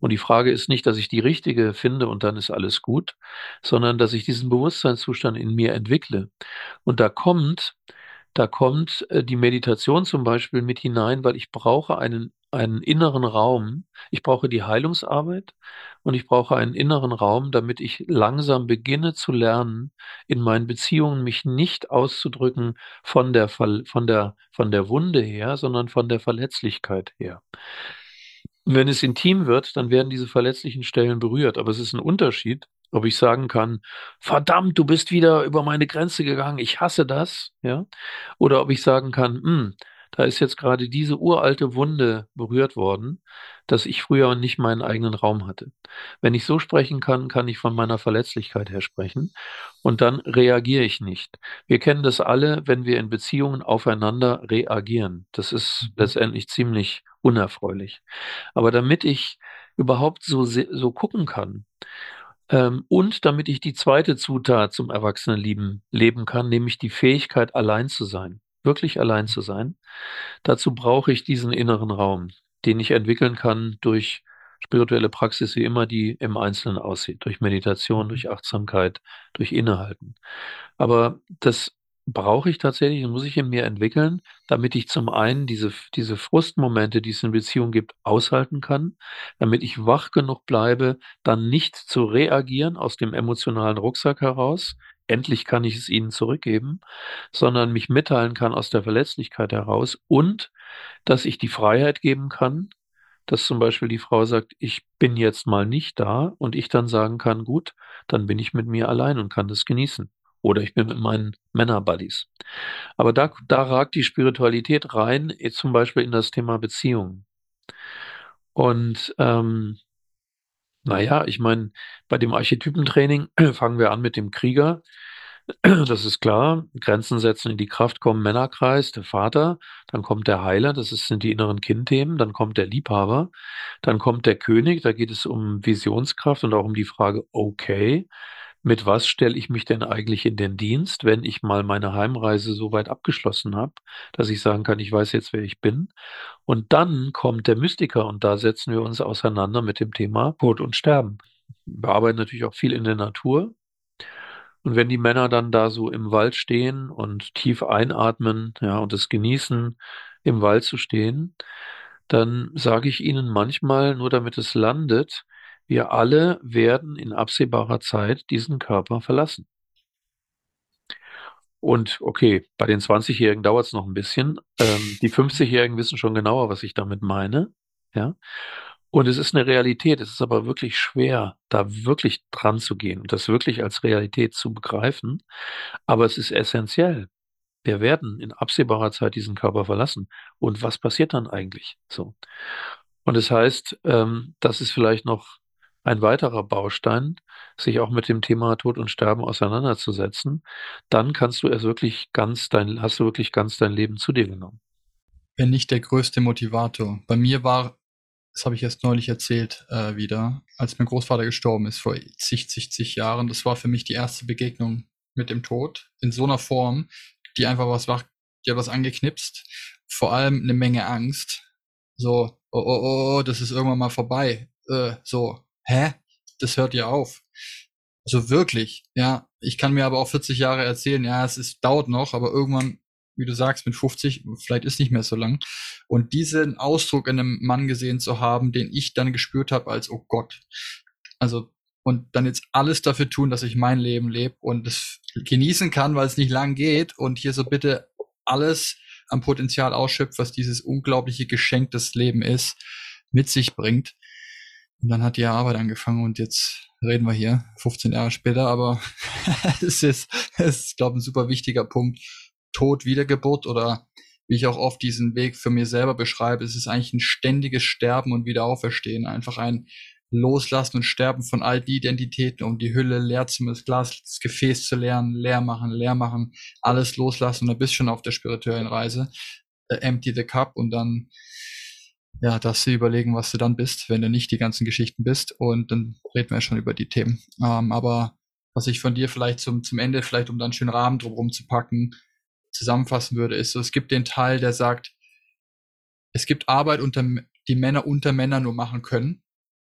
Und die Frage ist nicht, dass ich die richtige finde und dann ist alles gut, sondern dass ich diesen Bewusstseinszustand in mir entwickle. Und da kommt, da kommt äh, die Meditation zum Beispiel mit hinein, weil ich brauche einen einen inneren Raum. Ich brauche die Heilungsarbeit und ich brauche einen inneren Raum, damit ich langsam beginne zu lernen, in meinen Beziehungen mich nicht auszudrücken von der, von der, von der Wunde her, sondern von der Verletzlichkeit her. Wenn es intim wird, dann werden diese verletzlichen Stellen berührt. Aber es ist ein Unterschied, ob ich sagen kann, verdammt, du bist wieder über meine Grenze gegangen, ich hasse das, ja, oder ob ich sagen kann, hm, da ist jetzt gerade diese uralte Wunde berührt worden, dass ich früher nicht meinen eigenen Raum hatte. Wenn ich so sprechen kann, kann ich von meiner Verletzlichkeit her sprechen und dann reagiere ich nicht. Wir kennen das alle, wenn wir in Beziehungen aufeinander reagieren. Das ist mhm. letztendlich ziemlich unerfreulich. Aber damit ich überhaupt so, so gucken kann, ähm, und damit ich die zweite Zutat zum Erwachsenenlieben leben kann, nämlich die Fähigkeit, allein zu sein wirklich allein zu sein. Dazu brauche ich diesen inneren Raum, den ich entwickeln kann durch spirituelle Praxis, wie immer die im Einzelnen aussieht, durch Meditation, durch Achtsamkeit, durch Innehalten. Aber das brauche ich tatsächlich und muss ich in mir entwickeln, damit ich zum einen diese, diese Frustmomente, die es in Beziehung gibt, aushalten kann, damit ich wach genug bleibe, dann nicht zu reagieren aus dem emotionalen Rucksack heraus, endlich kann ich es ihnen zurückgeben, sondern mich mitteilen kann aus der Verletzlichkeit heraus und dass ich die Freiheit geben kann, dass zum Beispiel die Frau sagt, ich bin jetzt mal nicht da und ich dann sagen kann, gut, dann bin ich mit mir allein und kann das genießen. Oder ich bin mit meinen Männerbuddies. Aber da, da ragt die Spiritualität rein, zum Beispiel in das Thema Beziehungen. Und ähm, naja, ich meine, bei dem Archetypentraining fangen wir an mit dem Krieger. Das ist klar. Grenzen setzen in die Kraft kommen Männerkreis, der Vater, dann kommt der Heiler, das sind die inneren Kindthemen, dann kommt der Liebhaber, dann kommt der König, da geht es um Visionskraft und auch um die Frage, okay, mit was stelle ich mich denn eigentlich in den Dienst, wenn ich mal meine Heimreise so weit abgeschlossen habe, dass ich sagen kann, ich weiß jetzt, wer ich bin. Und dann kommt der Mystiker und da setzen wir uns auseinander mit dem Thema Tod und Sterben. Wir arbeiten natürlich auch viel in der Natur. Und wenn die Männer dann da so im Wald stehen und tief einatmen, ja, und es genießen, im Wald zu stehen, dann sage ich ihnen manchmal, nur damit es landet, wir alle werden in absehbarer Zeit diesen Körper verlassen. Und okay, bei den 20-Jährigen dauert es noch ein bisschen. Ähm, die 50-Jährigen wissen schon genauer, was ich damit meine. Ja. Und es ist eine Realität. Es ist aber wirklich schwer, da wirklich dran zu gehen und das wirklich als Realität zu begreifen. Aber es ist essentiell. Wir werden in absehbarer Zeit diesen Körper verlassen. Und was passiert dann eigentlich? So. Und das heißt, ähm, das ist vielleicht noch ein weiterer Baustein, sich auch mit dem Thema Tod und Sterben auseinanderzusetzen, dann kannst du es wirklich ganz dein, hast du wirklich ganz dein Leben zu dir genommen. Wenn nicht der größte Motivator. Bei mir war, das habe ich erst neulich erzählt, äh, wieder, als mein Großvater gestorben ist, vor zig, zig, zig Jahren, das war für mich die erste Begegnung mit dem Tod in so einer Form, die einfach was war, die hat was angeknipst, vor allem eine Menge Angst. So, oh, oh, oh, oh das ist irgendwann mal vorbei. Äh, so, hä? Das hört ja auf. Also wirklich, ja. Ich kann mir aber auch 40 Jahre erzählen, ja, es ist, dauert noch, aber irgendwann, wie du sagst, mit 50, vielleicht ist nicht mehr so lang. Und diesen Ausdruck in einem Mann gesehen zu haben, den ich dann gespürt habe als, oh Gott. Also, und dann jetzt alles dafür tun, dass ich mein Leben lebe und es genießen kann, weil es nicht lang geht und hier so bitte alles am Potenzial ausschöpft, was dieses unglaubliche Geschenk des Lebens ist, mit sich bringt Und dann hat die Arbeit angefangen und jetzt reden wir hier, 15 Jahre später, aber es ist, es ist, glaube ich, ein super wichtiger Punkt. Tod, Wiedergeburt oder wie ich auch oft diesen Weg für mir selber beschreibe, es ist eigentlich ein ständiges Sterben und Wiederauferstehen, einfach ein Loslassen und Sterben von all die Identitäten, um die Hülle leer zu das Glas, das Gefäß zu leeren, leer machen, leer machen, alles loslassen und dann bist du schon auf der spirituellen Reise. Äh, empty the cup und dann ja, darfst du überlegen, was du dann bist, wenn du nicht die ganzen Geschichten bist. Und dann reden wir schon über die Themen. Ähm, aber was ich von dir vielleicht zum, zum Ende, vielleicht um dann einen schönen Rahmen drumherum zu packen, zusammenfassen würde, ist so, es gibt den Teil, der sagt, es gibt Arbeit, unter, die Männer unter Männern nur machen können.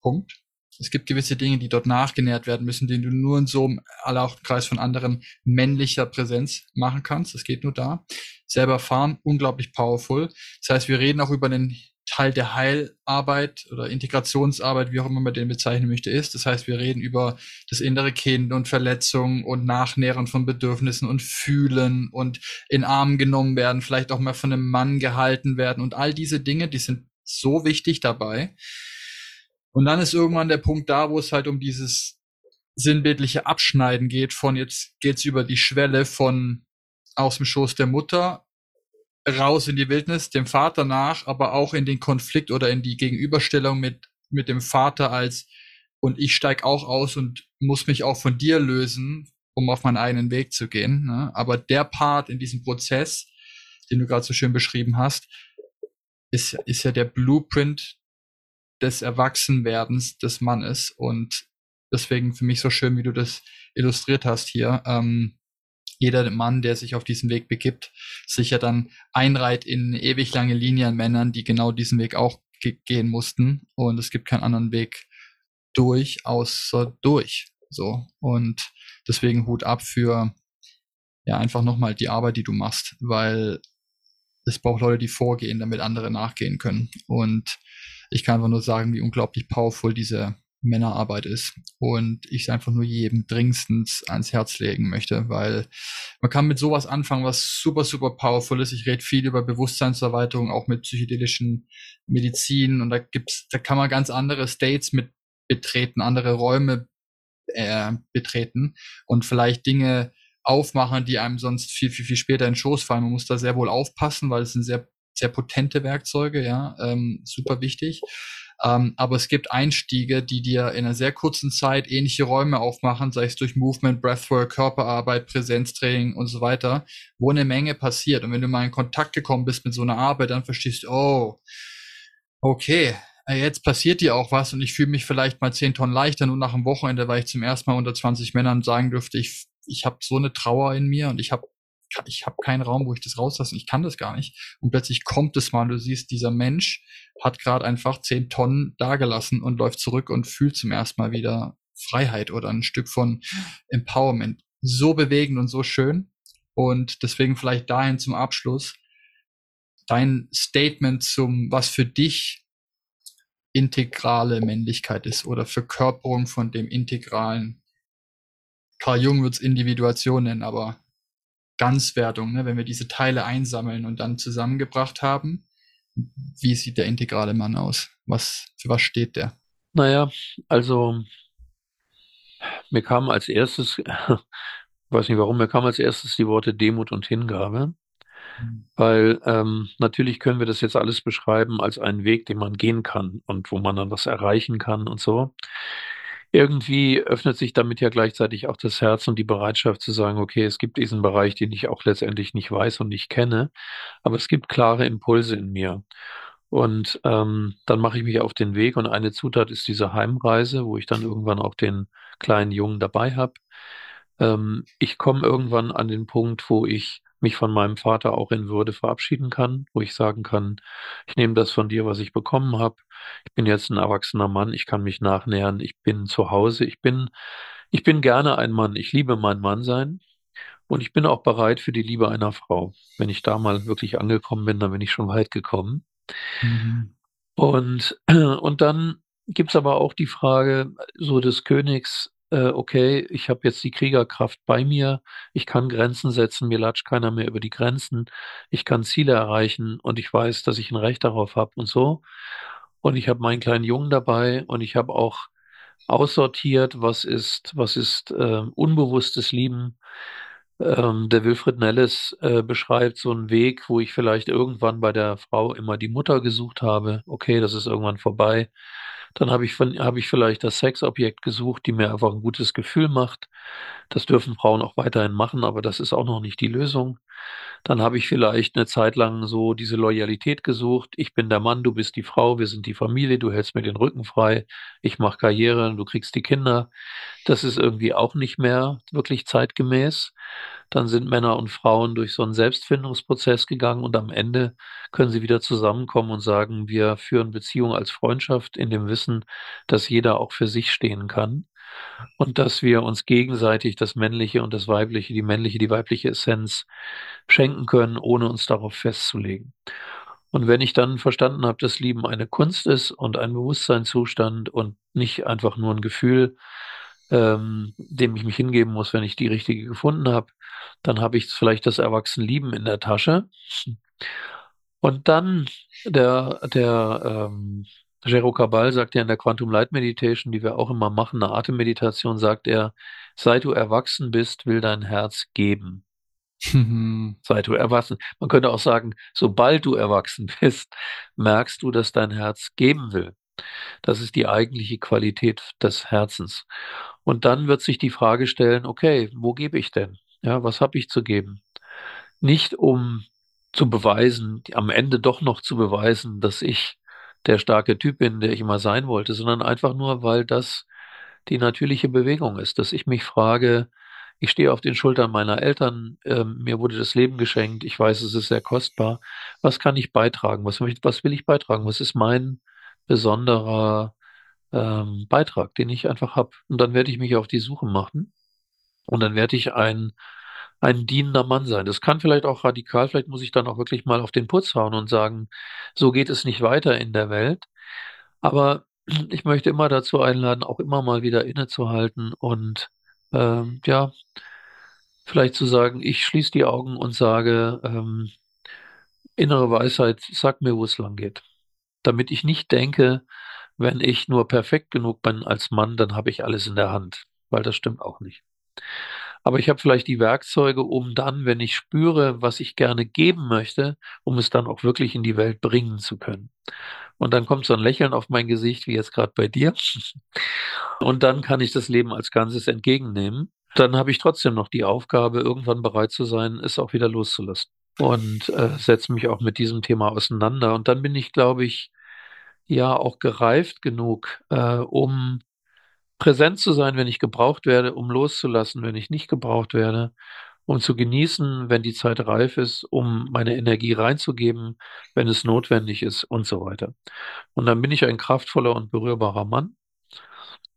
Punkt. Es gibt gewisse Dinge, die dort nachgenährt werden müssen, die du nur in so einem Kreis von anderen männlicher Präsenz machen kannst. Das geht nur da. Selber fahren, unglaublich powerful. Das heißt, wir reden auch über den Teil der Heilarbeit oder Integrationsarbeit, wie auch immer man den bezeichnen möchte, ist. Das heißt, wir reden über das innere Kind und Verletzungen und Nachnähren von Bedürfnissen und Fühlen und in Arm genommen werden, vielleicht auch mal von einem Mann gehalten werden und all diese Dinge, die sind so wichtig dabei. Und dann ist irgendwann der Punkt da, wo es halt um dieses sinnbildliche Abschneiden geht von jetzt geht's über die Schwelle von aus dem Schoß der Mutter raus in die Wildnis, dem Vater nach, aber auch in den Konflikt oder in die Gegenüberstellung mit, mit dem Vater als und ich steig auch aus und muss mich auch von dir lösen, um auf meinen eigenen Weg zu gehen. Ne? Aber der Part in diesem Prozess, den du gerade so schön beschrieben hast, ist, ist ja der Blueprint des Erwachsenwerdens des Mannes und deswegen für mich so schön, wie du das illustriert hast hier. Ähm, jeder Mann, der sich auf diesen Weg begibt, sich ja dann einreiht in ewig lange Linien Männern, die genau diesen Weg auch gehen mussten. Und es gibt keinen anderen Weg durch, außer durch. So. Und deswegen Hut ab für ja einfach nochmal die Arbeit, die du machst, weil es braucht Leute, die vorgehen, damit andere nachgehen können. Und ich kann einfach nur sagen, wie unglaublich powerful diese Männerarbeit ist und ich es einfach nur jedem dringendstens ans Herz legen möchte, weil man kann mit sowas anfangen, was super, super powerful ist. Ich rede viel über Bewusstseinserweiterung, auch mit psychedelischen Medizin und da gibt's, da kann man ganz andere States mit betreten, andere Räume äh, betreten und vielleicht Dinge aufmachen, die einem sonst viel, viel, viel später in den Schoß fallen. Man muss da sehr wohl aufpassen, weil es sind sehr, sehr potente Werkzeuge, ja, ähm, super wichtig. Ähm, aber es gibt Einstiege, die dir in einer sehr kurzen Zeit ähnliche Räume aufmachen, sei es durch Movement, Breathwork, Körperarbeit, Präsenztraining und so weiter, wo eine Menge passiert. Und wenn du mal in Kontakt gekommen bist mit so einer Arbeit, dann verstehst du, oh, okay, äh, jetzt passiert dir auch was und ich fühle mich vielleicht mal zehn Tonnen leichter, nur nach dem Wochenende, weil ich zum ersten Mal unter 20 Männern sagen dürfte, ich, ich habe so eine Trauer in mir und ich habe ich habe keinen Raum, wo ich das rauslasse. Ich kann das gar nicht. Und plötzlich kommt es mal du siehst, dieser Mensch hat gerade einfach zehn Tonnen dagelassen und läuft zurück und fühlt zum ersten Mal wieder Freiheit oder ein Stück von Empowerment. So bewegend und so schön. Und deswegen vielleicht dahin zum Abschluss dein Statement zum, was für dich integrale Männlichkeit ist oder Verkörperung von dem integralen. Carl Jung wird es Individuation nennen, aber Ganzwertung, ne, wenn wir diese Teile einsammeln und dann zusammengebracht haben, wie sieht der integrale Mann aus? Was, für was steht der? Naja, also mir kam als erstes, ich weiß nicht warum, mir kam als erstes die Worte Demut und Hingabe. Mhm. Weil ähm, natürlich können wir das jetzt alles beschreiben als einen Weg, den man gehen kann und wo man dann was erreichen kann und so irgendwie öffnet sich damit ja gleichzeitig auch das Herz und die Bereitschaft zu sagen, okay, es gibt diesen Bereich, den ich auch letztendlich nicht weiß und nicht kenne, aber es gibt klare Impulse in mir. Und ähm, dann mache ich mich auf den Weg und eine Zutat ist diese Heimreise, wo ich dann irgendwann auch den kleinen Jungen dabei habe. Ähm, ich komme irgendwann an den Punkt, wo ich mich von meinem Vater auch in Würde verabschieden kann, wo ich sagen kann, ich nehme das von dir, was ich bekommen habe. Ich bin jetzt ein erwachsener Mann, ich kann mich nachnähern, ich bin zu Hause, ich bin, ich bin gerne ein Mann, ich liebe mein Mann sein und ich bin auch bereit für die Liebe einer Frau. Wenn ich da mal wirklich angekommen bin, dann bin ich schon weit gekommen. Mhm. Und, und dann gibt's aber auch die Frage so des Königs, äh, okay, ich habe jetzt die Kriegerkraft bei mir, ich kann Grenzen setzen, mir latscht keiner mehr über die Grenzen, ich kann Ziele erreichen und ich weiß, dass ich ein Recht darauf habe und so. und ich habe meinen kleinen Jungen dabei und ich habe auch aussortiert, was ist, was ist äh, unbewusstes Lieben. Ähm, der Wilfried Nellis äh, beschreibt so einen Weg, wo ich vielleicht irgendwann bei der Frau immer die Mutter gesucht habe. Okay, das ist irgendwann vorbei. Dann habe ich, habe ich vielleicht das Sexobjekt gesucht, die mir einfach ein gutes Gefühl macht. Das dürfen Frauen auch weiterhin machen, aber das ist auch noch nicht die Lösung. Dann habe ich vielleicht eine Zeit lang so diese Loyalität gesucht. Ich bin der Mann, du bist die Frau, wir sind die Familie, du hältst mir den Rücken frei, ich mache Karriere, du kriegst die Kinder. Das ist irgendwie auch nicht mehr wirklich zeitgemäß. Dann sind Männer und Frauen durch so einen Selbstfindungsprozess gegangen und am Ende können sie wieder zusammenkommen und sagen, wir führen Beziehungen als Freundschaft in dem Wissen, dass jeder auch für sich stehen kann und dass wir uns gegenseitig das männliche und das weibliche, die männliche, die weibliche Essenz schenken können, ohne uns darauf festzulegen. Und wenn ich dann verstanden habe, dass Lieben eine Kunst ist und ein Bewusstseinszustand und nicht einfach nur ein Gefühl, ähm, dem ich mich hingeben muss, wenn ich die richtige gefunden habe, dann habe ich vielleicht das Erwachsenenlieben in der Tasche. Und dann der, der ähm, Jero Cabal sagt ja in der Quantum Light Meditation, die wir auch immer machen, eine Atemmeditation, sagt er, seit du erwachsen bist, will dein Herz geben. seit du erwachsen. Man könnte auch sagen, sobald du erwachsen bist, merkst du, dass dein Herz geben will. Das ist die eigentliche Qualität des Herzens. Und dann wird sich die Frage stellen, okay, wo gebe ich denn? Ja, was habe ich zu geben? Nicht um zu beweisen, am Ende doch noch zu beweisen, dass ich der starke Typ bin, der ich immer sein wollte, sondern einfach nur, weil das die natürliche Bewegung ist, dass ich mich frage, ich stehe auf den Schultern meiner Eltern, äh, mir wurde das Leben geschenkt, ich weiß, es ist sehr kostbar. Was kann ich beitragen? Was, was will ich beitragen? Was ist mein besonderer ähm, Beitrag, den ich einfach habe? Und dann werde ich mich auf die Suche machen und dann werde ich ein ein dienender Mann sein. Das kann vielleicht auch radikal, vielleicht muss ich dann auch wirklich mal auf den Putz hauen und sagen, so geht es nicht weiter in der Welt. Aber ich möchte immer dazu einladen, auch immer mal wieder innezuhalten und ähm, ja, vielleicht zu sagen, ich schließe die Augen und sage, ähm, innere Weisheit, sag mir, wo es lang geht. Damit ich nicht denke, wenn ich nur perfekt genug bin als Mann, dann habe ich alles in der Hand, weil das stimmt auch nicht. Aber ich habe vielleicht die Werkzeuge, um dann, wenn ich spüre, was ich gerne geben möchte, um es dann auch wirklich in die Welt bringen zu können. Und dann kommt so ein Lächeln auf mein Gesicht, wie jetzt gerade bei dir. Und dann kann ich das Leben als Ganzes entgegennehmen. Dann habe ich trotzdem noch die Aufgabe, irgendwann bereit zu sein, es auch wieder loszulassen. Und äh, setze mich auch mit diesem Thema auseinander. Und dann bin ich, glaube ich, ja auch gereift genug, äh, um präsent zu sein, wenn ich gebraucht werde, um loszulassen, wenn ich nicht gebraucht werde, um zu genießen, wenn die Zeit reif ist, um meine Energie reinzugeben, wenn es notwendig ist und so weiter. Und dann bin ich ein kraftvoller und berührbarer Mann.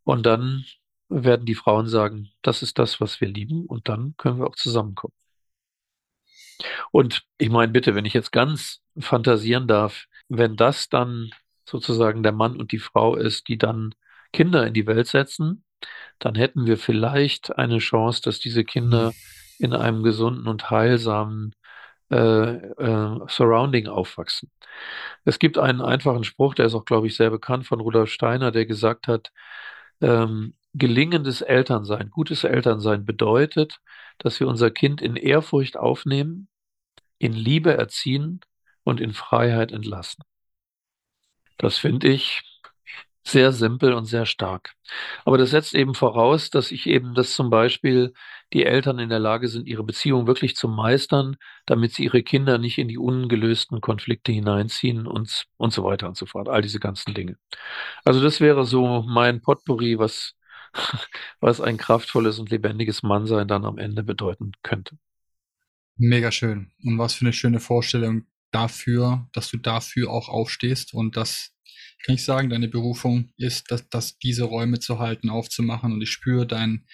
Und dann werden die Frauen sagen, das ist das, was wir lieben, und dann können wir auch zusammenkommen. Und ich meine, bitte, wenn ich jetzt ganz fantasieren darf, wenn das dann sozusagen der Mann und die Frau ist, die dann Kinder in die Welt setzen, dann hätten wir vielleicht eine Chance, dass diese Kinder in einem gesunden und heilsamen äh, äh, Surrounding aufwachsen. Es gibt einen einfachen Spruch, der ist auch, glaube ich, sehr bekannt von Rudolf Steiner, der gesagt hat, ähm, gelingendes Elternsein, gutes Elternsein bedeutet, dass wir unser Kind in Ehrfurcht aufnehmen, in Liebe erziehen und in Freiheit entlassen. Das finde ich sehr simpel und sehr stark. Aber das setzt eben voraus, dass ich eben, dass zum Beispiel die Eltern in der Lage sind, ihre Beziehung wirklich zu meistern, damit sie ihre Kinder nicht in die ungelösten Konflikte hineinziehen und, und so weiter und so fort. All diese ganzen Dinge. Also das wäre so mein Potpourri, was, was ein kraftvolles und lebendiges Mannsein dann am Ende bedeuten könnte. Mega schön. Und was für eine schöne Vorstellung dafür, dass du dafür auch aufstehst und dass kann ich sagen, deine Berufung ist, dass, dass diese Räume zu halten, aufzumachen und ich spüre dein,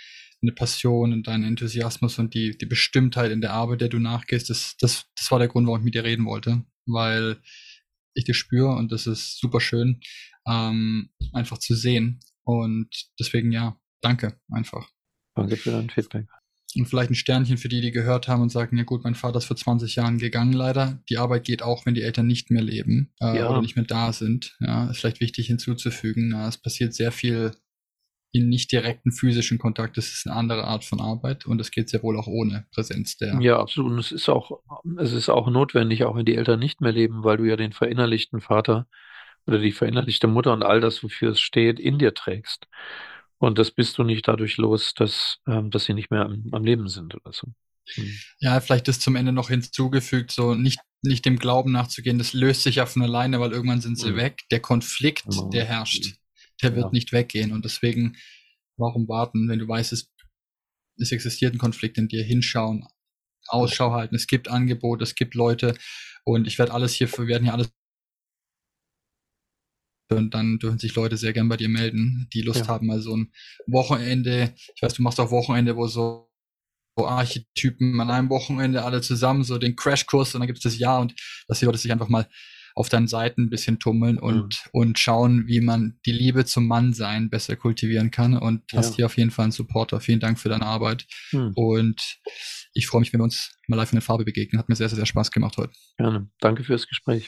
deine Passion und deinen Enthusiasmus und die, die Bestimmtheit in der Arbeit, der du nachgehst. Das, das, das war der Grund, warum ich mit dir reden wollte, weil ich dich spüre und das ist super schön, ähm, einfach zu sehen. Und deswegen ja, danke einfach. Danke für dein Feedback. Und vielleicht ein Sternchen für die, die gehört haben und sagen, ja gut, mein Vater ist vor 20 Jahren gegangen leider. Die Arbeit geht auch, wenn die Eltern nicht mehr leben äh, ja. oder nicht mehr da sind. Ja, ist vielleicht wichtig hinzuzufügen. Ja, es passiert sehr viel in nicht direkten physischen Kontakt. Das ist eine andere Art von Arbeit und es geht sehr wohl auch ohne Präsenz der. Ja, absolut. Und es ist auch, es ist auch notwendig, auch wenn die Eltern nicht mehr leben, weil du ja den verinnerlichten Vater oder die verinnerlichte Mutter und all das, wofür es steht, in dir trägst. Und das bist du nicht dadurch los, dass, ähm, dass sie nicht mehr am, am Leben sind oder so. Hm. Ja, vielleicht ist zum Ende noch hinzugefügt, so nicht, nicht dem Glauben nachzugehen, das löst sich ja von alleine, weil irgendwann sind sie mhm. weg. Der Konflikt, genau. der herrscht, der wird ja. nicht weggehen. Und deswegen, warum warten, wenn du weißt, es, es existiert ein Konflikt in dir, hinschauen, Ausschau halten. Es gibt Angebote, es gibt Leute und ich werde alles hier, wir werden hier alles und dann dürfen sich Leute sehr gern bei dir melden, die Lust ja. haben, mal so ein Wochenende, ich weiß, du machst auch Wochenende, wo so, Archetypen an einem Wochenende alle zusammen, so den Crashkurs und dann gibt es das Jahr und dass die Leute sich einfach mal auf deinen Seiten ein bisschen tummeln und, mhm. und schauen, wie man die Liebe zum Mannsein besser kultivieren kann. Und ja. hast hier auf jeden Fall einen Supporter. Vielen Dank für deine Arbeit. Mhm. Und ich freue mich, wenn wir uns mal live in der Farbe begegnen. Hat mir sehr, sehr, sehr Spaß gemacht heute. Gerne. Danke fürs Gespräch.